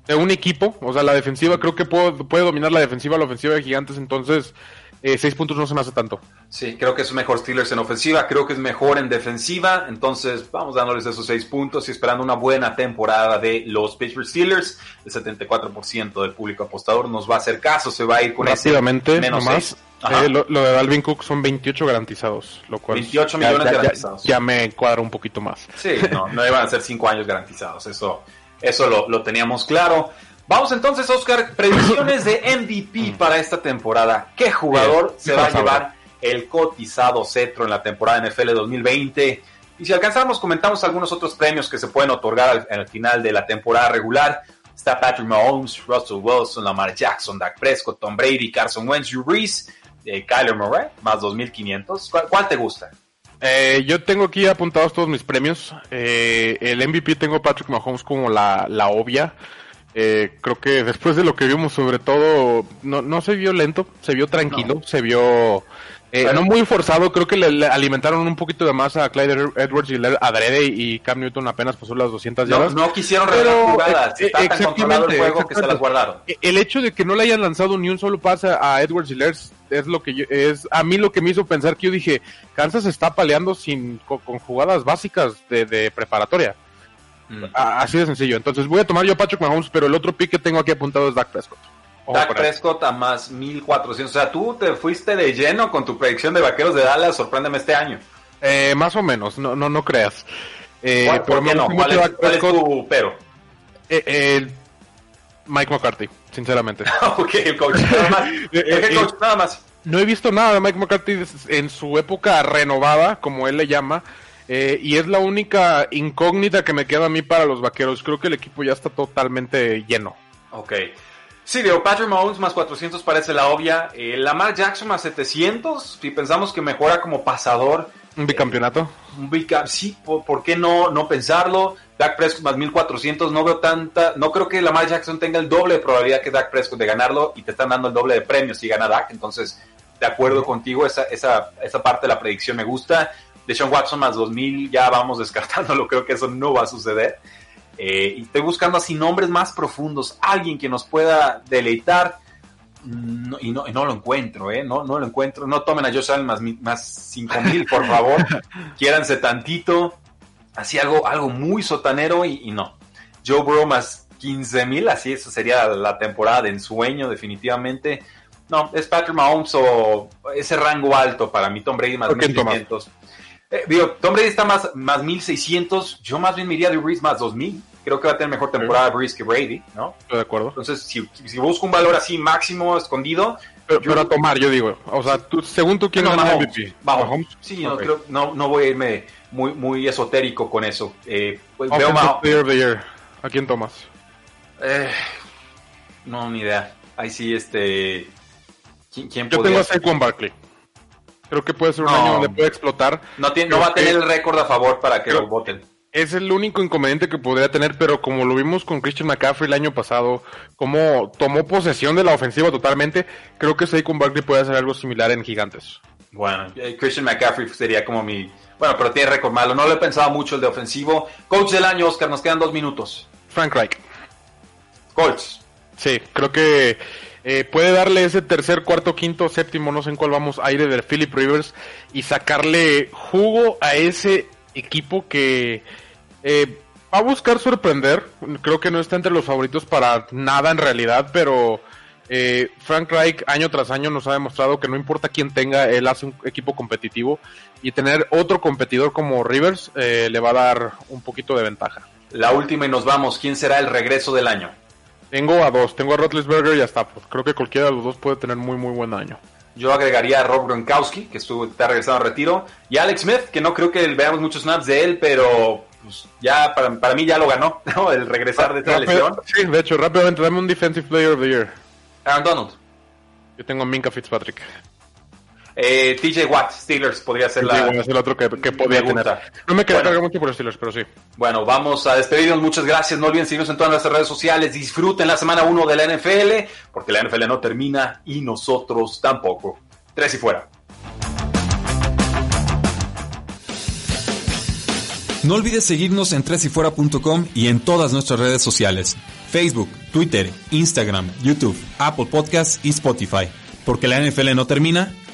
de un equipo. O sea, la defensiva creo que puede, puede dominar la defensiva, la ofensiva de Gigantes, entonces eh, seis puntos no se me hace tanto. Sí, creo que es mejor Steelers en ofensiva, creo que es mejor en defensiva, entonces vamos dándoles esos seis puntos y esperando una buena temporada de los Pittsburgh Steelers. El 74% del público apostador nos va a hacer caso, se va a ir con Rápidamente, ese menos nomás, eh, lo, de Dalvin Cook son 28 garantizados, lo cual 28 millones ya, garantizados. Ya, me cuadra un poquito más. Sí, no, no iban a ser 5 años garantizados, eso, eso lo, lo teníamos claro. Vamos entonces, Oscar, predicciones de MVP para esta temporada. ¿Qué jugador se va a llevar el cotizado cetro en la temporada NFL 2020? Y si alcanzamos, comentamos algunos otros premios que se pueden otorgar al, al final de la temporada regular. Está Patrick Mahomes, Russell Wilson, Lamar Jackson, Dak Prescott, Tom Brady, Carson Wentz, Drew Brees, eh, Kyler Murray, más 2.500. ¿Cuál, ¿Cuál, te gusta? Eh, yo tengo aquí apuntados todos mis premios. Eh, el MVP tengo Patrick Mahomes como la, la obvia. Eh, creo que después de lo que vimos, sobre todo, no, no se vio lento, se vio tranquilo, no. se vio eh, no muy forzado. Creo que le, le, alimentaron un poquito de más a Clyde Edwards y adrede y Cam Newton apenas pasó las 200 yardas. No, no quisieron regalar jugadas, eh, está tan controlado el juego que se las guardaron. El hecho de que no le hayan lanzado ni un solo pase a Edwards y Lers es lo que yo, es a mí lo que me hizo pensar que yo dije, Kansas está paleando sin con, con jugadas básicas de, de preparatoria. Mm. Así de sencillo. Entonces voy a tomar yo a Patrick Mahomes, pero el otro pick que tengo aquí apuntado es Dak Prescott. Ojo Dak Prescott a más 1400. O sea, tú te fuiste de lleno con tu predicción de vaqueros de Dallas. Sorpréndeme este año. Eh, más o menos, no, no, no creas. Eh, ¿Cuál, pero ¿por qué no? ¿Cuál es, ¿Cuál es, tu pero? Eh, Mike McCarthy, sinceramente. ok, el coach. Nada más. el coach, nada más. No he visto nada de Mike McCarthy en su época renovada, como él le llama. Eh, y es la única incógnita que me queda a mí para los vaqueros. Creo que el equipo ya está totalmente lleno. Ok. Sí, digo, Patrick Mahomes más 400 parece la obvia. Eh, Lamar Jackson más 700. Si pensamos que mejora como pasador. ¿Un bicampeonato? Eh, un bicampeonato. Sí, ¿por, ¿por, qué no, no pensarlo? Dak Prescott más 1400. No veo tanta. No creo que Lamar Jackson tenga el doble de probabilidad que Dak Prescott de ganarlo. Y te están dando el doble de premios si gana Dak. Entonces, de acuerdo contigo, esa, esa, esa parte de la predicción me gusta de Sean Watson más 2000, ya vamos descartándolo, creo que eso no va a suceder. Eh, y estoy buscando así nombres más profundos, alguien que nos pueda deleitar. No, y, no, y no lo encuentro, ¿eh? No, no lo encuentro. No tomen a Josh Allen más, más 5000, por favor. Quiéranse tantito. Así algo, algo muy sotanero y, y no. Joe Burrow más 15000, así eso sería la temporada de ensueño, definitivamente. No, es Patrick Mahomes o ese rango alto para mí, Tom Brady más 1500. Eh, digo, Tom Brady está más, más 1600. Yo más bien me iría de Reese más 2000. creo que va a tener mejor temporada Breeze que Brady, ¿no? Estoy de acuerdo. Entonces, si, si busco un valor así máximo, escondido, Pero, yo- pero a tomar, yo digo. O sea, tú, según tú, ¿quién no, gana. MVP? Mahomes. Sí, no, Ok. creo- no, no voy a irme muy, muy esotérico con eso. Eh, pues veo Mahomes. Player of the Year. ¿A quién tomas? Eh, no, ni idea. Ahí sí, este. ¿Quién, quién Yo podría tengo a? Saquon Barkley. Creo que puede ser un No. año donde puede explotar. No, tiene, no va a tener el récord a favor para que lo voten. Es el único inconveniente que podría tener, pero como lo vimos con Christian McCaffrey el año pasado, como tomó posesión de la ofensiva totalmente, creo que Saquon Barkley puede hacer algo similar en Gigantes. Bueno, eh, Christian McCaffrey sería como mi. Bueno, pero tiene récord malo. No lo he pensado mucho el de ofensivo. Coach del año, Oscar, nos quedan dos minutos. Frank Reich. Colts. Sí, creo que eh, puede darle ese tercer, cuarto, quinto, séptimo, no sé en cuál vamos, aire de Philip Rivers y sacarle jugo a ese equipo que eh, va a buscar sorprender. Creo que no está entre los favoritos para nada en realidad, pero eh, Frank Reich año tras año nos ha demostrado que no importa quién tenga, él hace un equipo competitivo y tener otro competidor como Rivers eh, le va a dar un poquito de ventaja. La última y nos vamos. ¿Quién será el regreso del año? Tengo a dos, tengo a Roethlisberger y a Stafford. Creo que cualquiera de los dos puede tener muy muy buen año. Yo agregaría a Rob Gronkowski, que estuvo, está regresando a retiro, y Alex Smith, que no creo que veamos muchos snaps de él, pero pues, ya para, para mí ya lo ganó, ¿no? El regresar de esta lesión. Sí, de hecho, rápidamente, dame un Defensive Player of the Year. Aaron Donald. Yo tengo a Minka Fitzpatrick. Eh, TJ Watt, Steelers, podría ser Sí, la... bueno, es el otro que, que podía tener. No me quería Bueno. cargar mucho por Steelers, pero sí. Bueno, vamos a despedirnos. Muchas gracias. No olviden seguirnos en todas nuestras redes sociales. Disfruten la semana 1 de la NFL, porque la NFL no termina y nosotros tampoco. Tres y fuera. No olvides seguirnos en tresyfuera.com y en todas nuestras redes sociales. Facebook, Twitter, Instagram, YouTube, Apple Podcasts y Spotify. Porque la NFL no termina